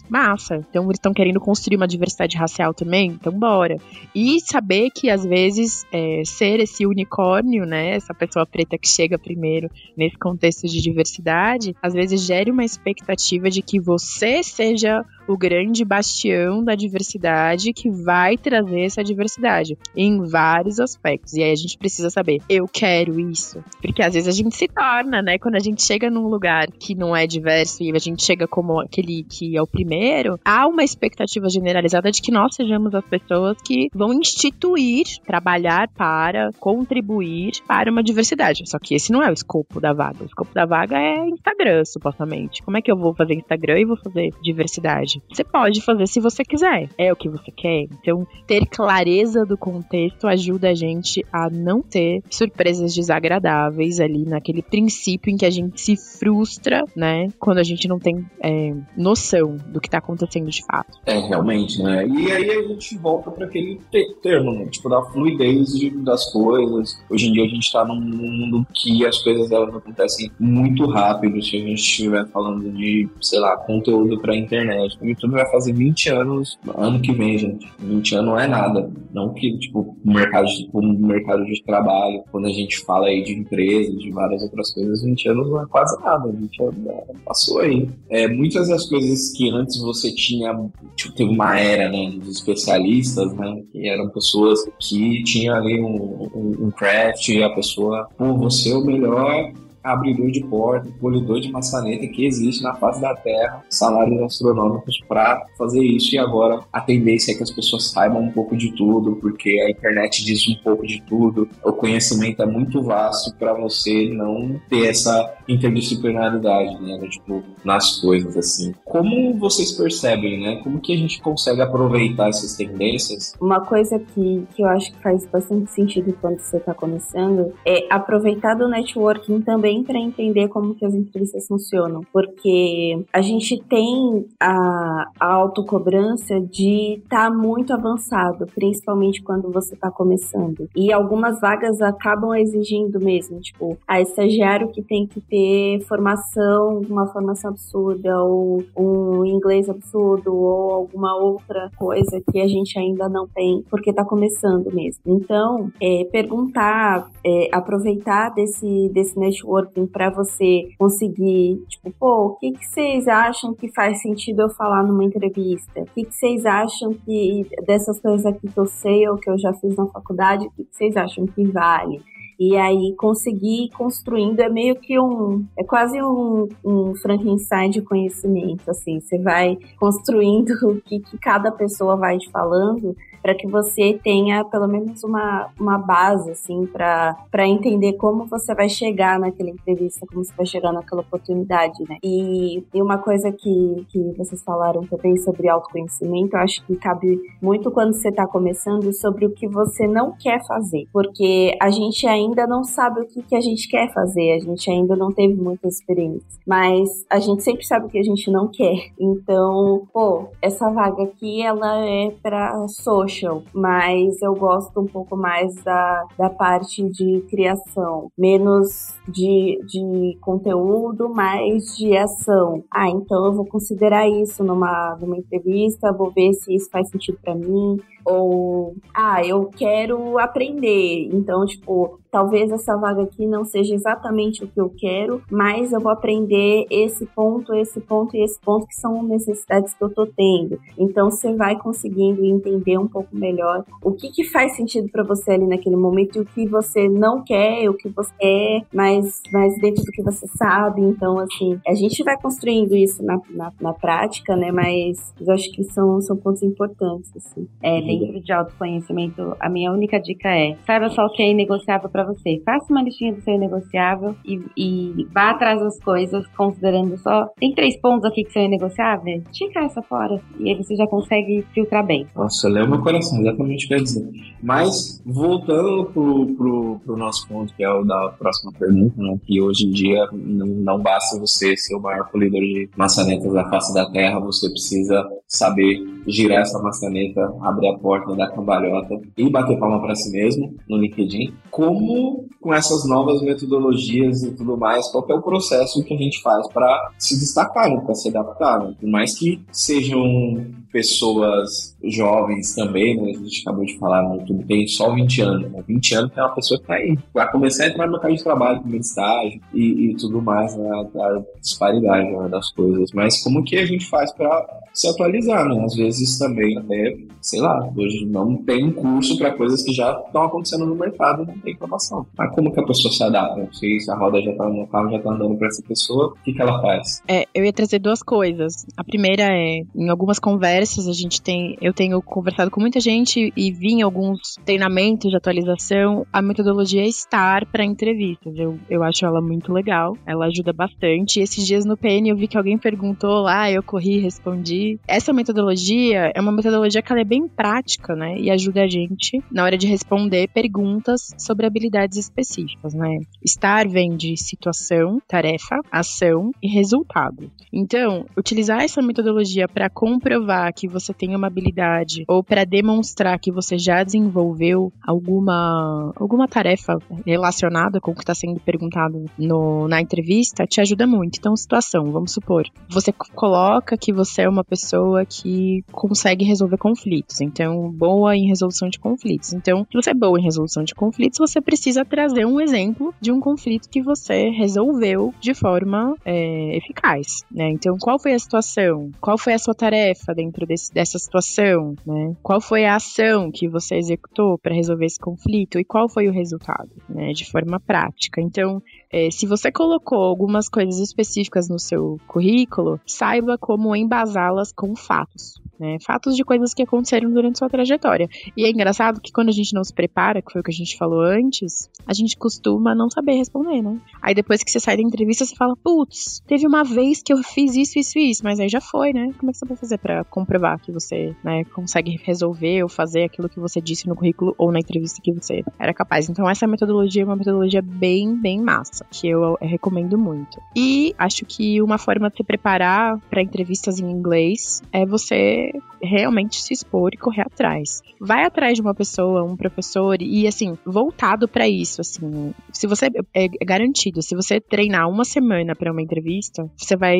Massa. Então eles estão querendo construir uma diversidade racial também? Então bora. E saber que às vezes é, ser esse unicórnio, né? Essa pessoa preta que chega primeiro nesse contexto de diversidade, às vezes gere uma expectativa de que você seja o grande bastião da diversidade que vai trazer essa diversidade em vários aspectos. E aí a gente precisa saber, eu quero isso. Porque às vezes a gente se torna, né? Quando a gente chega num lugar que não é diverso e a gente chega como aquele que é o primeiro, há uma expectativa generalizada de que nós sejamos as pessoas que vão instituir, trabalhar para, contribuir para uma diversidade. Só que esse não é o escopo da vaga. O escopo da vaga é Instagram, supostamente. Como é que eu vou fazer Instagram e vou fazer diversidade? Você pode fazer se você quiser. É o que você quer. Então, ter clareza do contexto ajuda a gente a não ter surpresas desagradáveis ali naquele princípio em que a gente se frustra, né? Quando a gente não tem é, noção do que tá acontecendo de fato. É, realmente, né? E aí a gente volta para aquele termo, né? Tipo, da fluidez de, das coisas. Hoje em dia a gente tá num mundo que as coisas elas acontecem muito rápido. Se a gente estiver falando de, sei lá, conteúdo pra internet. O YouTube vai fazer 20 anos ano que vem, gente. 20 anos não é nada. Não que, tipo, o mercado, tipo, mercado de trabalho, quando a gente fala aí de empresas, de várias outras coisas, 20 anos não é quase nada. 20 anos é, passou aí. É, muitas das coisas que antes você tinha, tipo, teve uma era, né, dos especialistas, né, que eram pessoas que tinham ali um, um, um craft, a pessoa, pô, você é o melhor abridor de porta, polidor de maçaneta que existe na face da Terra, salários astronômicos para fazer isso. E agora a tendência é que as pessoas saibam um pouco de tudo, porque a internet diz um pouco de tudo. O conhecimento é muito vasto para você não ter essa interdisciplinaridade, né? Tipo, nas coisas assim. Como vocês percebem, né? Como que a gente consegue aproveitar essas tendências? Uma coisa que, que eu acho que faz bastante sentido quando você está começando é aproveitar do networking também também para entender como que as entrevistas funcionam, porque a gente tem a, a autocobrança de estar tá muito avançado, principalmente quando você está começando. E algumas vagas acabam exigindo mesmo, tipo, a estagiário que tem que ter formação, uma formação absurda, ou um inglês absurdo, ou alguma outra coisa que a gente ainda não tem, porque está começando mesmo. Então, é, perguntar, é, aproveitar desse, desse network networking para você conseguir, tipo, pô, o que, que vocês acham que faz sentido eu falar numa entrevista? O que, que vocês acham que dessas coisas aqui que eu sei ou que eu já fiz na faculdade, o que, que vocês acham que vale? E aí conseguir ir construindo é meio que um. É quase um, um Frankenstein de conhecimento, assim. Você vai construindo o que, que cada pessoa vai te falando para que você tenha pelo menos uma, uma base, assim, para entender como você vai chegar naquela entrevista, como você vai chegar naquela oportunidade, né? E, e uma coisa que, que vocês falaram também sobre autoconhecimento, eu acho que cabe muito quando você está começando sobre o que você não quer fazer, porque a gente ainda não sabe o que, que a gente quer fazer, a gente ainda não teve muita experiência, mas a gente sempre sabe o que a gente não quer. Então, pô, essa vaga aqui, ela é para social, mas eu gosto um pouco mais da, da parte de criação, menos de, de conteúdo, mais de ação. Ah, então eu vou considerar isso numa, numa entrevista, vou ver se isso faz sentido para mim, ou ah, eu quero aprender. Então, tipo, talvez essa vaga aqui não seja exatamente o que eu quero, mas eu vou aprender esse ponto, esse ponto e esse ponto que são necessidades que eu tô tendo. Então, você vai conseguindo entender um pouco melhor o que, que faz sentido para você ali naquele momento e o que você não quer, o que você quer, mas, mas dentro do que você sabe. Então, assim, a gente vai construindo isso na, na, na prática, né? Mas eu acho que são, são pontos importantes, assim. É, dentro de autoconhecimento, a minha única dica é: saiba só o que é inegociável para você. Faça uma listinha do seu inegociável e, e vá atrás das coisas, considerando só. Tem três pontos aqui que são inegociáveis? Tica essa fora. E aí você já consegue filtrar bem. Nossa, leu meu coração, exatamente o que eu ia dizer. Mas, voltando pro, pro, pro nosso ponto, que é o da próxima pergunta, né? Que hoje em dia não, não basta você ser o maior colhedor de maçanetas da face da terra, você precisa saber girar essa maçaneta, abrir a porta da cambalhota e bater palma para si mesmo no LinkedIn. Como com essas novas metodologias e tudo mais, qual é o processo que a gente faz para se destacar, né, para se adaptar, né? por mais que sejam pessoas jovens também, né? A gente acabou de falar no YouTube, tem só 20 anos, né? 20 anos tem uma pessoa que tá aí, vai começar a entrar no mercado de trabalho, primeiro estágio e, e tudo mais, né? A disparidade né? das coisas. Mas como que a gente faz para se atualizar, né? Às vezes também até, sei lá, hoje não tem curso para coisas que já estão acontecendo no mercado, não tem informação. Mas como que a pessoa se adapta? Se a roda já tá no carro, já tá andando para essa pessoa, o que que ela faz? É, eu ia trazer duas coisas. A primeira é, em algumas conversas a gente tem, eu tenho conversado com muita gente e vi em alguns treinamentos de atualização a metodologia STAR para entrevistas. Eu, eu acho ela muito legal, ela ajuda bastante. E esses dias no PN eu vi que alguém perguntou lá, eu corri respondi. Essa metodologia é uma metodologia que ela é bem prática, né? E ajuda a gente na hora de responder perguntas sobre habilidades específicas, né? STAR vem de situação, tarefa, ação e resultado. Então, utilizar essa metodologia para comprovar que você tem uma habilidade ou para demonstrar que você já desenvolveu alguma, alguma tarefa relacionada com o que está sendo perguntado no, na entrevista te ajuda muito. Então, situação, vamos supor, você coloca que você é uma pessoa que consegue resolver conflitos, então, boa em resolução de conflitos. Então, se você é boa em resolução de conflitos, você precisa trazer um exemplo de um conflito que você resolveu de forma é, eficaz, né? Então, qual foi a situação? Qual foi a sua tarefa dentro desse, dessa situação, né? Qual foi a ação que você executou para resolver esse conflito e qual foi o resultado, né? De forma prática. Então, é, se você colocou algumas coisas específicas no seu currículo, saiba como embasá-las com fatos. Né? Fatos de coisas que aconteceram durante sua trajetória. E é engraçado que quando a gente não se prepara, que foi o que a gente falou antes, a gente costuma não saber responder, né? Aí depois que você sai da entrevista, você fala, putz, teve uma vez que eu fiz isso, isso e isso, mas aí já foi, né? Como é que você vai fazer para comprovar que você né, consegue resolver ou fazer aquilo que você disse no currículo ou na entrevista que você era capaz? Então essa metodologia é uma metodologia bem, bem massa, que eu, recomendo muito. E acho que uma forma de se preparar para entrevistas em inglês é você realmente se expor e correr atrás. Vai atrás de uma pessoa, um professor e assim, voltado para isso, assim. Se você é, é garantido, se você treinar uma semana para uma entrevista, você vai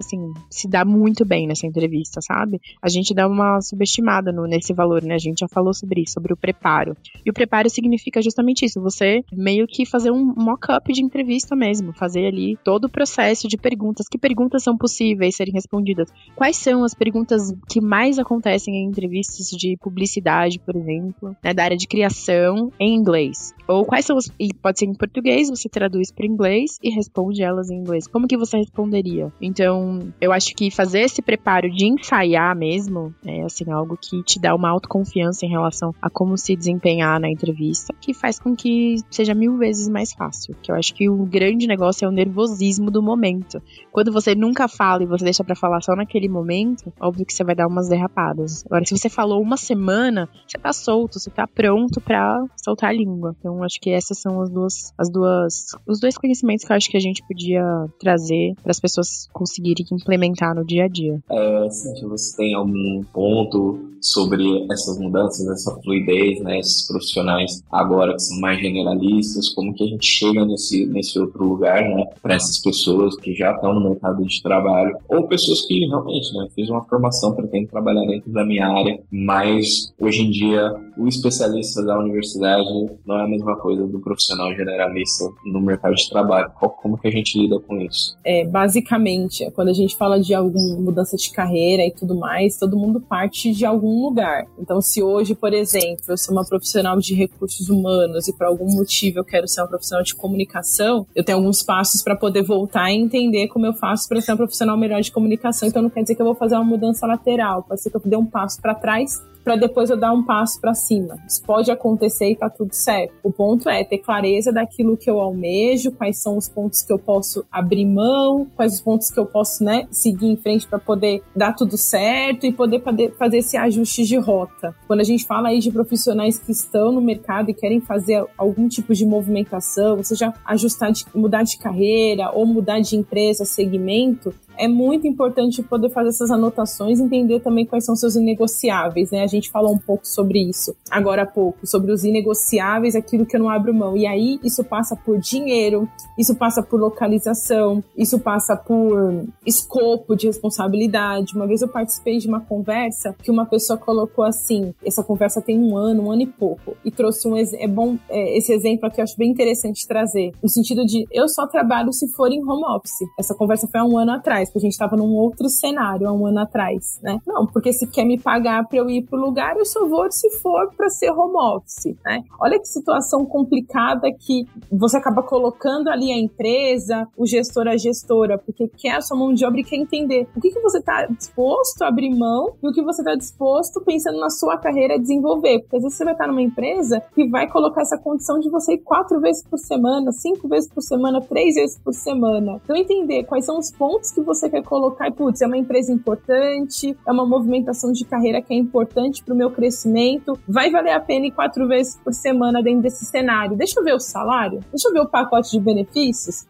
assim, se dar muito bem nessa entrevista, sabe? A gente dá uma subestimada no, nesse valor, né? A gente já falou sobre isso, sobre o preparo. E o preparo significa justamente isso, você meio que fazer um mock-up de entrevista mesmo, fazer ali todo o processo de perguntas, que perguntas são possíveis serem respondidas, quais são as perguntas que mais acontecem em entrevistas de publicidade, por exemplo, né, da área de criação em inglês, ou quais são os, e pode ser em português, você traduz para inglês e responde elas em inglês. Como que você responderia? Então, eu acho que fazer esse preparo de ensaiar mesmo é assim algo que te dá uma autoconfiança em relação a como se desempenhar na entrevista, que faz com que seja mil vezes mais fácil. Que eu acho que o grande negócio é o nervosismo do momento. Quando você nunca fala e você deixa para falar só naquele momento, óbvio que você vai dar umas derrapadas. Agora, se você falou uma semana, você tá solto, você tá pronto para soltar a língua. Então, acho que essas são as duas, as duas, os dois conhecimentos que eu acho que a gente podia trazer para as pessoas conseguirem implementar no dia a dia. É, Cíntia, você tem algum ponto sobre essas mudanças, essa fluidez, né, esses profissionais agora que são mais generalistas, como que a gente chega nesse, nesse outro lugar, né, para essas pessoas que já estão no mercado de trabalho, ou pessoas que realmente, né, fiz uma formação, pretendo trabalhar dentro da minha área, mas hoje em dia o especialista da universidade não é a mesma coisa do profissional generalista no mercado de trabalho. Como que a gente lida com isso? É, basicamente, quando a gente fala de alguma mudança de carreira e tudo mais, todo mundo parte de algum lugar. Então, se hoje, por exemplo, eu sou uma profissional de recursos humanos e por algum motivo eu quero ser uma profissional de comunicação, eu tenho alguns passos para poder voltar e entender como eu faço para ser uma profissional melhor de comunicação. Então, não quer dizer que eu vou fazer uma mudança lateral, pode ser que eu dê um passo para trás para depois eu dar um passo para cima. Isso pode acontecer e tá tudo certo. O ponto é ter clareza daquilo que eu almejo, quais são os pontos que eu posso abrir mão, quais os pontos que eu posso, né, seguir em frente para poder dar tudo certo e poder fazer esse ajuste de rota. Quando a gente fala aí de profissionais que estão no mercado e querem fazer algum tipo de movimentação, seja ajustar, de, mudar de carreira ou mudar de empresa, segmento, é muito importante poder fazer essas anotações, entender também quais são seus inegociáveis, né? A gente falou um pouco sobre isso agora há pouco, sobre os inegociáveis, aquilo que eu não abro mão. E aí isso passa por dinheiro, isso passa por localização, isso passa por escopo de responsabilidade. Uma vez eu participei de uma conversa que uma pessoa colocou assim, essa conversa tem um ano, um ano e pouco, e trouxe um é bom é, esse exemplo aqui eu acho bem interessante trazer, no sentido de eu só trabalho se for em home office. Essa conversa foi há um ano atrás porque a gente estava num outro cenário há um ano atrás, né? Não, porque se quer me pagar para eu ir pro lugar, eu só vou se for para ser home office, né? Olha que situação complicada que você acaba colocando ali a empresa, o gestor, a gestora, porque quer a sua mão de obra e quer entender o que, que você está disposto a abrir mão e o que você está disposto pensando na sua carreira a desenvolver. Porque às vezes você vai estar numa empresa que vai colocar essa condição de você ir quatro vezes por semana, cinco vezes por semana, três vezes por semana. Então entender quais são os pontos que você quer colocar e, putz, é uma empresa importante, é uma movimentação de carreira que é importante para o meu crescimento, vai valer a pena ir quatro vezes por semana dentro desse cenário. Deixa eu ver o salário, deixa eu ver o pacote de benefícios,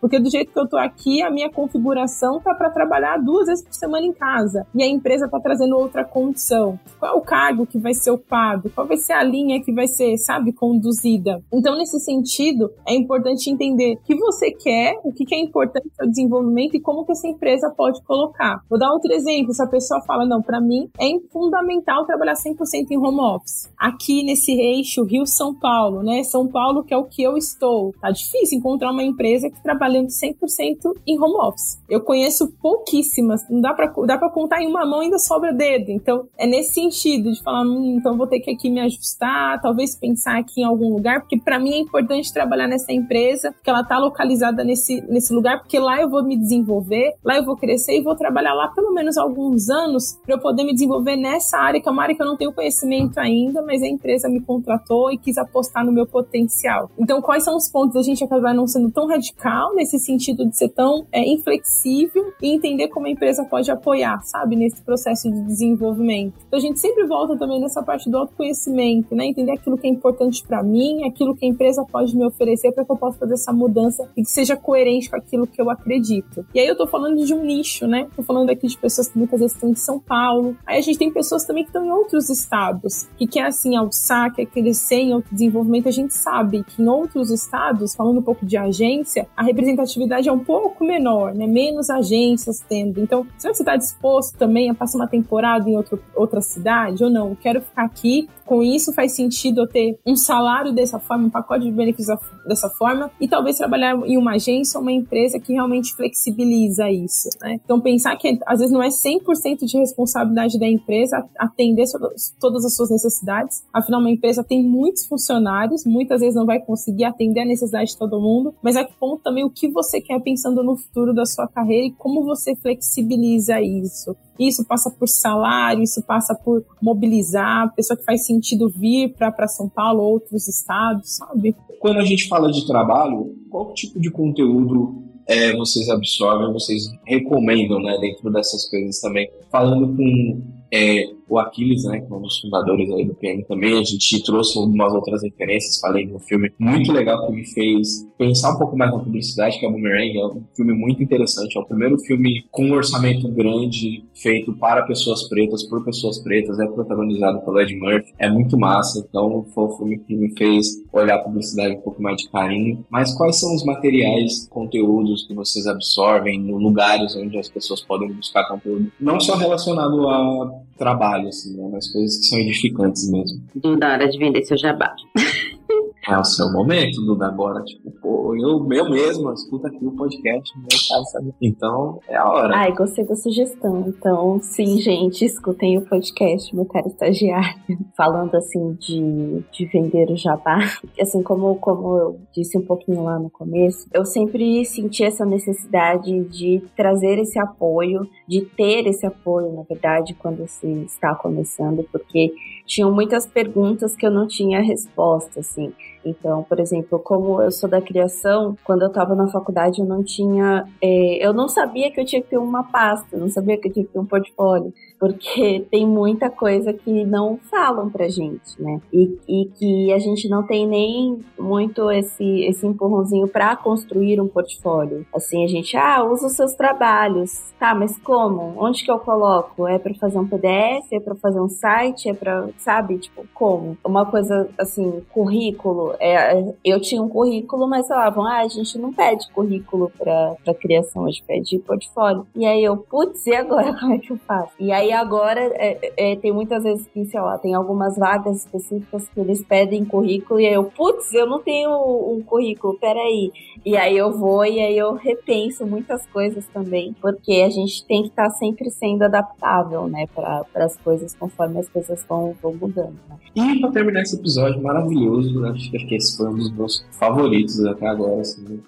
porque do jeito que eu tô aqui, a minha configuração tá para trabalhar duas vezes por semana em casa e a empresa tá trazendo outra condição. Qual é o cargo que vai ser ocupado? Qual vai ser a linha que vai ser, sabe, conduzida? Então, nesse sentido, é importante entender o que você quer, o que é importante para o desenvolvimento e como que essa empresa pode colocar. Vou dar outro exemplo. Se a pessoa fala, não, para mim é fundamental trabalhar 100% em home office. Aqui nesse eixo Rio-São Paulo, né? São Paulo, que é o que eu estou. Tá difícil encontrar uma empresa que trabalhando 100% em home office. Eu conheço pouquíssimas. Não dá para dá pra contar em uma mão ainda sobra dedo. Então, é nesse sentido de falar, hum, então vou ter que aqui me ajustar, talvez pensar aqui em algum lugar, porque para mim é importante trabalhar nessa empresa, que ela tá localizada nesse, nesse lugar, porque lá eu vou me desenvolver, lá eu vou crescer e vou trabalhar lá pelo menos alguns anos para eu poder me desenvolver nessa área, que é uma área que eu não tenho conhecimento ainda, mas a empresa me contratou e quis apostar no meu potencial. Então, quais são os pontos da gente acabar não sendo tão radical nesse sentido de ser tão é, inflexível e entender como a empresa pode apoiar, sabe, nesse processo de desenvolvimento. Então, a gente sempre volta também nessa parte do autoconhecimento, né? Entender aquilo que é importante para mim, aquilo que a empresa pode me oferecer para que eu possa fazer essa mudança e que seja coerente com aquilo que eu acredito. E aí eu tô falando de um nicho, né? Tô falando aqui de pessoas que muitas vezes estão em São Paulo. Aí a gente tem pessoas também que estão em outros estados, que quer assim alçar, quer crescer em desenvolvimento. A gente sabe que em outros estados, falando um pouco de agência, a representatividade é um pouco menor, né? Menos agências tendo. Então, você está disposto também a passar uma temporada em outro, outra cidade ou não? Quero ficar aqui com isso faz sentido eu ter um salário dessa forma, um pacote de benefícios dessa forma e talvez trabalhar em uma agência ou uma empresa que realmente flexibiliza isso, né? Então pensar que às vezes não é 100% de responsabilidade da empresa atender todas as suas necessidades. Afinal, uma empresa tem muitos funcionários, muitas vezes não vai conseguir atender a necessidade de todo mundo, mas é que ponto também o que você quer pensando no futuro da sua carreira e como você flexibiliza isso. Isso passa por salário, isso passa por mobilizar a pessoa que faz sentido vir para São Paulo ou outros estados, sabe? Quando a gente fala de trabalho, qual tipo de conteúdo é, vocês absorvem, vocês recomendam, né, dentro dessas coisas também? Falando com é, o Aquiles, né, que é um dos fundadores aí do PM também, a gente trouxe algumas outras referências, falei de um filme muito legal que me fez pensar um pouco mais na publicidade, que é Boomerang, é um filme muito interessante, é o primeiro filme com um orçamento grande, feito para pessoas pretas, por pessoas pretas, é protagonizado pelo Ed Murphy, é muito massa, então foi um filme que me fez olhar a publicidade um pouco mais de carinho. Mas quais são os materiais, conteúdos que vocês absorvem, lugares onde as pessoas podem buscar conteúdo, não só relacionado a trabalho, assim, né? Mas coisas que são edificantes mesmo. Da hora de vender seu jabá. É o seu momento, Duda, agora, tipo, pô, eu, eu mesmo escuta aqui o podcast, meu cara sabe. Então, é a hora. Ai, gostei da sugestão. Então, sim, gente, escutem o podcast, meu cara estagiário, falando assim de, de vender o jabá. Assim, como, como eu disse um pouquinho lá no começo, eu sempre senti essa necessidade de trazer esse apoio, de ter esse apoio, na verdade, quando se está começando, porque tinham muitas perguntas que eu não tinha resposta, assim. Então, por exemplo, como eu sou da criação, quando eu estava na faculdade eu não tinha, é, eu não sabia que eu tinha que ter uma pasta, não sabia que eu tinha que ter um portfólio porque tem muita coisa que não falam pra gente, né? E, e que a gente não tem nem muito esse, esse empurrãozinho para construir um portfólio. Assim, a gente, ah, usa os seus trabalhos. Tá, mas como? Onde que eu coloco? É para fazer um PDF? É para fazer um site? É para, sabe, tipo, como? Uma coisa assim, currículo. É, eu tinha um currículo, mas falavam, ah, a gente não pede currículo para criação, a gente pede portfólio. E aí eu, putz, e agora como é que eu faço? E aí agora é, é, tem muitas vezes que, sei lá, tem algumas vagas específicas que eles pedem currículo e aí eu, putz, eu não tenho um currículo, peraí. E aí eu vou e aí eu repenso muitas coisas também, porque a gente tem que estar tá sempre sendo adaptável, né, para as coisas conforme as coisas vão, vão mudando. Né? E para terminar esse episódio maravilhoso, acho que esse foi um dos meus favoritos até agora. Assim,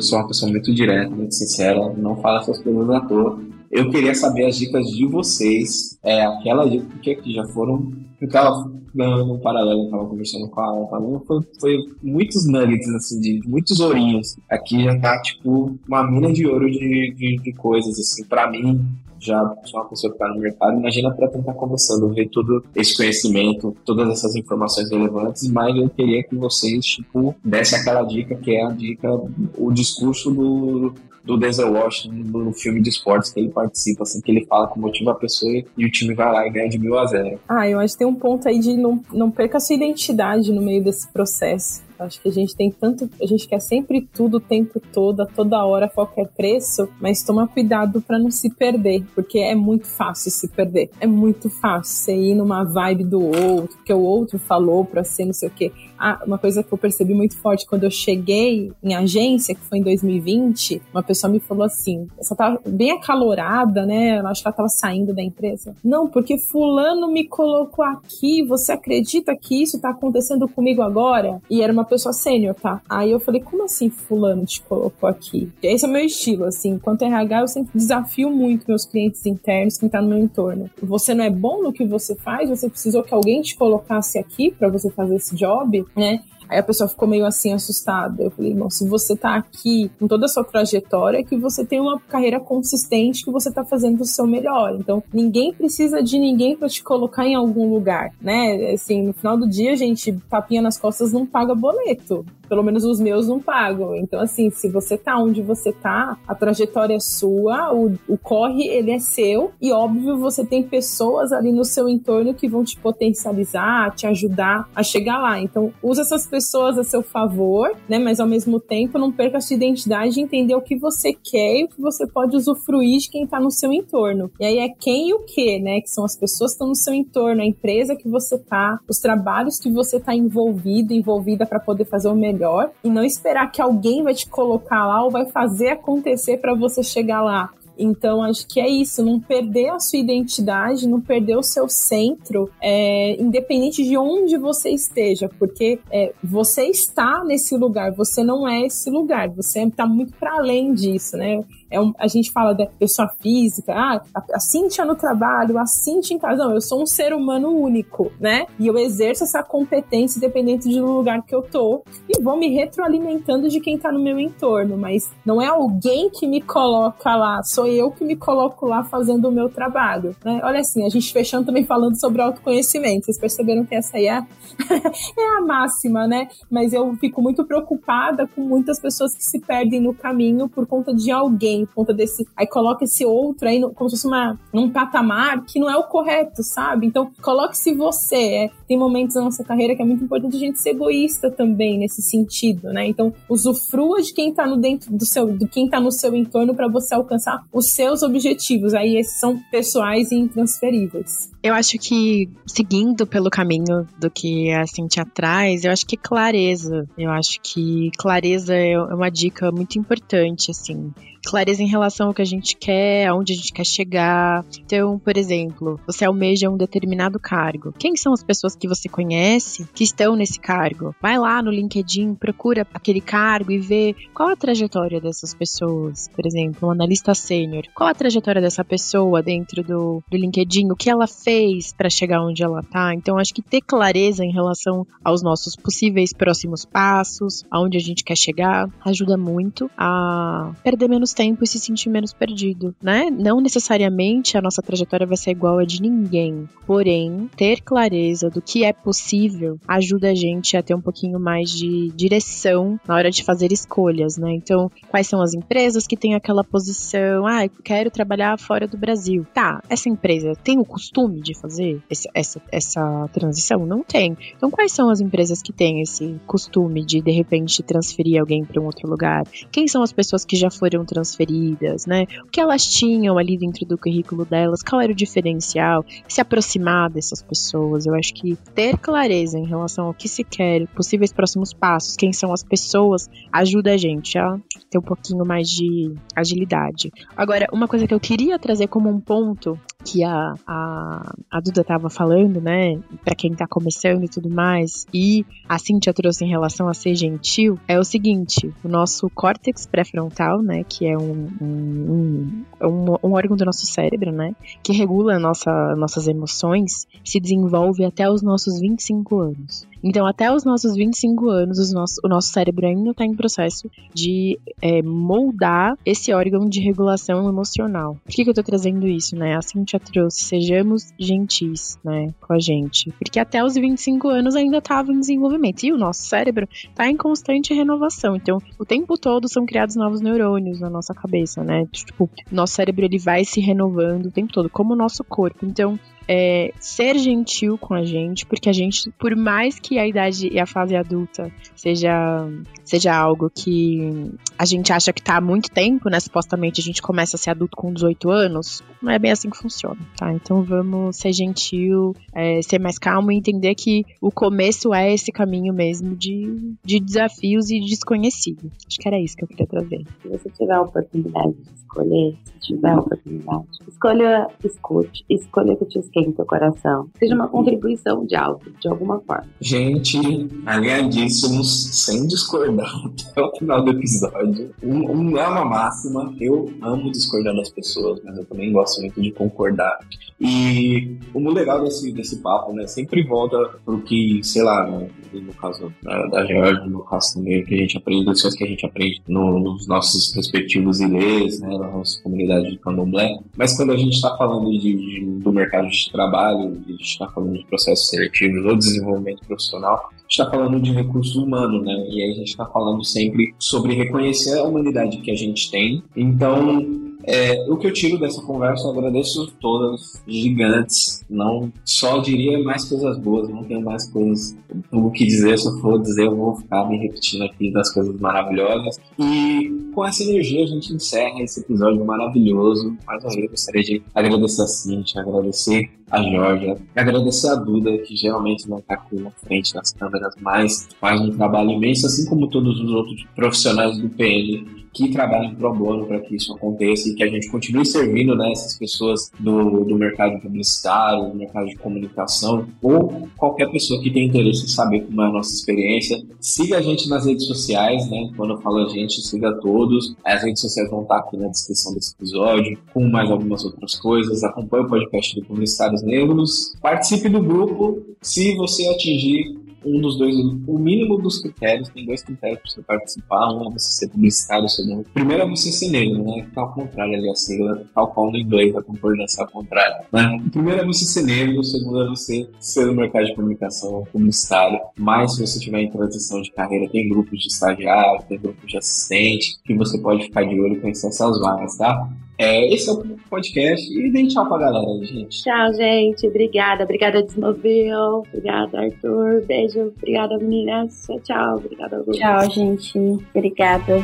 sou uma pessoa muito direta, muito sincera, não fala essas coisas à toa. Eu queria saber as dicas de vocês. É, aquela dica que aqui já foram. Eu tava no, no paralelo, eu tava conversando com a Paloma, foi, foi muitos nuggets, assim, de muitos ourinhos. Aqui já tá, tipo, uma mina de ouro de, de, de coisas, assim, pra mim, já sou uma pessoa que está no mercado, imagina para tentar começando, ver todo esse conhecimento, todas essas informações relevantes, mas eu queria que vocês, tipo, dessem aquela dica que é a dica, o discurso do, do Denzel Washington no filme de esportes que ele participa, assim, que ele fala que motiva a pessoa e o time vai lá e ganha de mil a zero. Ah, eu acho que tem um ponto aí de não, não perca a sua identidade no meio desse processo. Acho que a gente tem tanto, a gente quer sempre tudo o tempo todo, a toda hora, a qualquer preço, mas toma cuidado para não se perder, porque é muito fácil se perder. É muito fácil você ir numa vibe do outro, que o outro falou para ser não sei o quê. Ah, uma coisa que eu percebi muito forte quando eu cheguei em agência, que foi em 2020, uma pessoa me falou assim: essa tava bem acalorada, né? Eu acho que ela tava saindo da empresa. Não, porque fulano me colocou aqui, você acredita que isso tá acontecendo comigo agora? E era uma pessoa sênior, tá? Aí eu falei, como assim fulano te colocou aqui? Esse é o meu estilo, assim. Enquanto RH, eu sempre desafio muito meus clientes internos, quem tá no meu entorno. Você não é bom no que você faz, você precisou que alguém te colocasse aqui para você fazer esse job, né? Aí a pessoa ficou meio assim assustada. Eu falei, irmão, se você tá aqui com toda a sua trajetória, é que você tem uma carreira consistente, que você tá fazendo o seu melhor. Então, ninguém precisa de ninguém para te colocar em algum lugar, né? Assim, no final do dia, gente, tapinha nas costas não paga boleto pelo menos os meus não pagam. Então, assim, se você tá onde você tá, a trajetória é sua, o, o corre, ele é seu, e óbvio, você tem pessoas ali no seu entorno que vão te potencializar, te ajudar a chegar lá. Então, usa essas pessoas a seu favor, né? Mas ao mesmo tempo, não perca a sua identidade e entender o que você quer e o que você pode usufruir de quem tá no seu entorno. E aí é quem e o que, né? Que são as pessoas que estão no seu entorno, a empresa que você tá, os trabalhos que você tá envolvido, envolvida para poder fazer o melhor melhor e não esperar que alguém vai te colocar lá ou vai fazer acontecer para você chegar lá. Então, acho que é isso, não perder a sua identidade, não perder o seu centro, é, independente de onde você esteja, porque é, você está nesse lugar, você não é esse lugar, você está muito para além disso, né? É um, a gente fala da pessoa física, ah, a, a Cintia no trabalho, a Cintia em casa. Não, eu sou um ser humano único, né? E eu exerço essa competência independente do lugar que eu tô e vou me retroalimentando de quem tá no meu entorno, mas não é alguém que me coloca lá, sou eu que me coloco lá fazendo o meu trabalho, né? Olha assim, a gente fechando também falando sobre autoconhecimento. Vocês perceberam que essa aí é, é a máxima, né? Mas eu fico muito preocupada com muitas pessoas que se perdem no caminho por conta de alguém em conta desse. Aí coloca esse outro aí no, como se fosse uma, num patamar que não é o correto, sabe? Então, coloque-se você. É, tem momentos na nossa carreira que é muito importante a gente ser egoísta também nesse sentido, né? Então, usufrua de quem tá no dentro do seu, de quem tá no seu entorno para você alcançar os seus objetivos. Aí esses são pessoais e intransferíveis. Eu acho que, seguindo pelo caminho do que a Cintia traz, eu acho que clareza. Eu acho que clareza é uma dica muito importante, assim clareza em relação ao que a gente quer, aonde a gente quer chegar. Então, por exemplo, você almeja um determinado cargo. Quem são as pessoas que você conhece que estão nesse cargo? Vai lá no LinkedIn, procura aquele cargo e vê qual a trajetória dessas pessoas. Por exemplo, um analista sênior. Qual a trajetória dessa pessoa dentro do, do LinkedIn? O que ela fez para chegar onde ela tá? Então, acho que ter clareza em relação aos nossos possíveis próximos passos, aonde a gente quer chegar, ajuda muito a perder menos tempo e se sentir menos perdido, né? Não necessariamente a nossa trajetória vai ser igual a de ninguém, porém, ter clareza do que é possível ajuda a gente a ter um pouquinho mais de direção na hora de fazer escolhas, né? Então, quais são as empresas que têm aquela posição, ah, quero trabalhar fora do Brasil. Tá, essa empresa tem o costume de fazer essa, essa, essa transição? Não tem. Então, quais são as empresas que têm esse costume de, de repente, transferir alguém para um outro lugar? Quem são as pessoas que já foram transferidas? Transferidas, né? O que elas tinham ali dentro do currículo delas, qual era o diferencial, se aproximar dessas pessoas. Eu acho que ter clareza em relação ao que se quer, possíveis próximos passos, quem são as pessoas, ajuda a gente a ter um pouquinho mais de agilidade. Agora, uma coisa que eu queria trazer como um ponto que a, a, a Duda estava falando, né, para quem está começando e tudo mais, e a Cintia trouxe em relação a ser gentil, é o seguinte: o nosso córtex pré-frontal, né, que é um, um, um, um, órgão do nosso cérebro, né, que regula nossa, nossas emoções, se desenvolve até os nossos 25 anos. Então, até os nossos 25 anos, nosso, o nosso cérebro ainda está em processo de é, moldar esse órgão de regulação emocional. Por que, que eu estou trazendo isso, né? A Cintia trouxe, sejamos gentis, né, com a gente. Porque até os 25 anos ainda estava em desenvolvimento. E o nosso cérebro está em constante renovação. Então, o tempo todo são criados novos neurônios na nossa cabeça, né? Tipo, nosso cérebro ele vai se renovando o tempo todo, como o nosso corpo. Então, é, ser gentil com a gente, porque a gente, por mais que a idade e a fase adulta seja, seja algo que a gente acha que tá há muito tempo, né? Supostamente a gente começa a ser adulto com 18 anos. Não é bem assim que funciona, tá? Então vamos ser gentil, é, ser mais calmo e entender que o começo é esse caminho mesmo de, de desafios e desconhecido. Acho que era isso que eu queria trazer. Se você tiver a oportunidade de escolher, se tiver a oportunidade, escolha, escute, escolha que te esquenta o coração. Seja uma contribuição de algo, de alguma forma. Gente, alinhadíssimos, sem discordar até o final do episódio. Um é uma máxima, eu amo discordar das pessoas, mas eu também gosto muito de concordar. E o legal desse, desse papo, né, sempre volta pro que, sei lá, no, no caso da, da Georgia, no caso também, que a gente aprende, lições que a gente aprende no, nos nossos respectivos ilês, né, na nossa comunidade de candomblé. Mas quando a gente está falando de, de, do mercado de trabalho, a gente está falando de processos seletivos ou desenvolvimento profissional, está falando de recurso humano, né? E aí a gente está falando sempre sobre reconhecer a humanidade que a gente tem. Então, é, o que eu tiro dessa conversa, eu agradeço todas, gigantes. Não só diria mais coisas boas, não tenho mais coisas o que dizer. Se eu for dizer, eu vou ficar me repetindo aqui das coisas maravilhosas. E com essa energia, a gente encerra esse episódio maravilhoso. Mais uma vez, gostaria de agradecer a Cintia, agradecer a Georgia, agradecer a Duda, que geralmente não está aqui na frente das câmeras, mas faz um trabalho imenso, assim como todos os outros profissionais do PN que trabalhem pro bono para que isso aconteça e que a gente continue servindo né, essas pessoas do, do mercado publicitário, do mercado de comunicação, ou qualquer pessoa que tenha interesse em saber como é a nossa experiência. Siga a gente nas redes sociais, né? Quando eu falo a gente, siga todos. As redes sociais vão estar aqui na descrição desse episódio, com mais algumas outras coisas. Acompanhe o podcast do Publicitários Negros. Participe do grupo. Se você atingir um dos dois, o mínimo dos critérios, tem dois critérios para você participar, um é você ser publicitário, o segundo. Primeiro é você ser negro, né? Que tá ao contrário ali a sigla, tal qual no inglês, a concordância ao contrário. Né? O primeiro é você ser negro, o segundo é você ser no mercado de comunicação publicitário. Mas se você tiver em transição de carreira, tem grupos de estagiário, tem grupos de assistente, que você pode ficar de olho e conhecer essas vagas, tá? É, esse é o podcast e dê tchau pra galera gente. Tchau, gente. Obrigada. Obrigada, Desmovil. Obrigada, Arthur. Beijo. Obrigada, meninas. Tchau, tchau. Obrigada, Lu. Tchau, gente. Obrigada.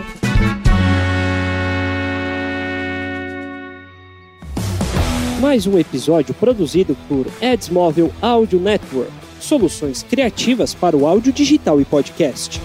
Mais um episódio produzido por Edsmóvel Audio Network. Soluções criativas para o áudio digital e podcast.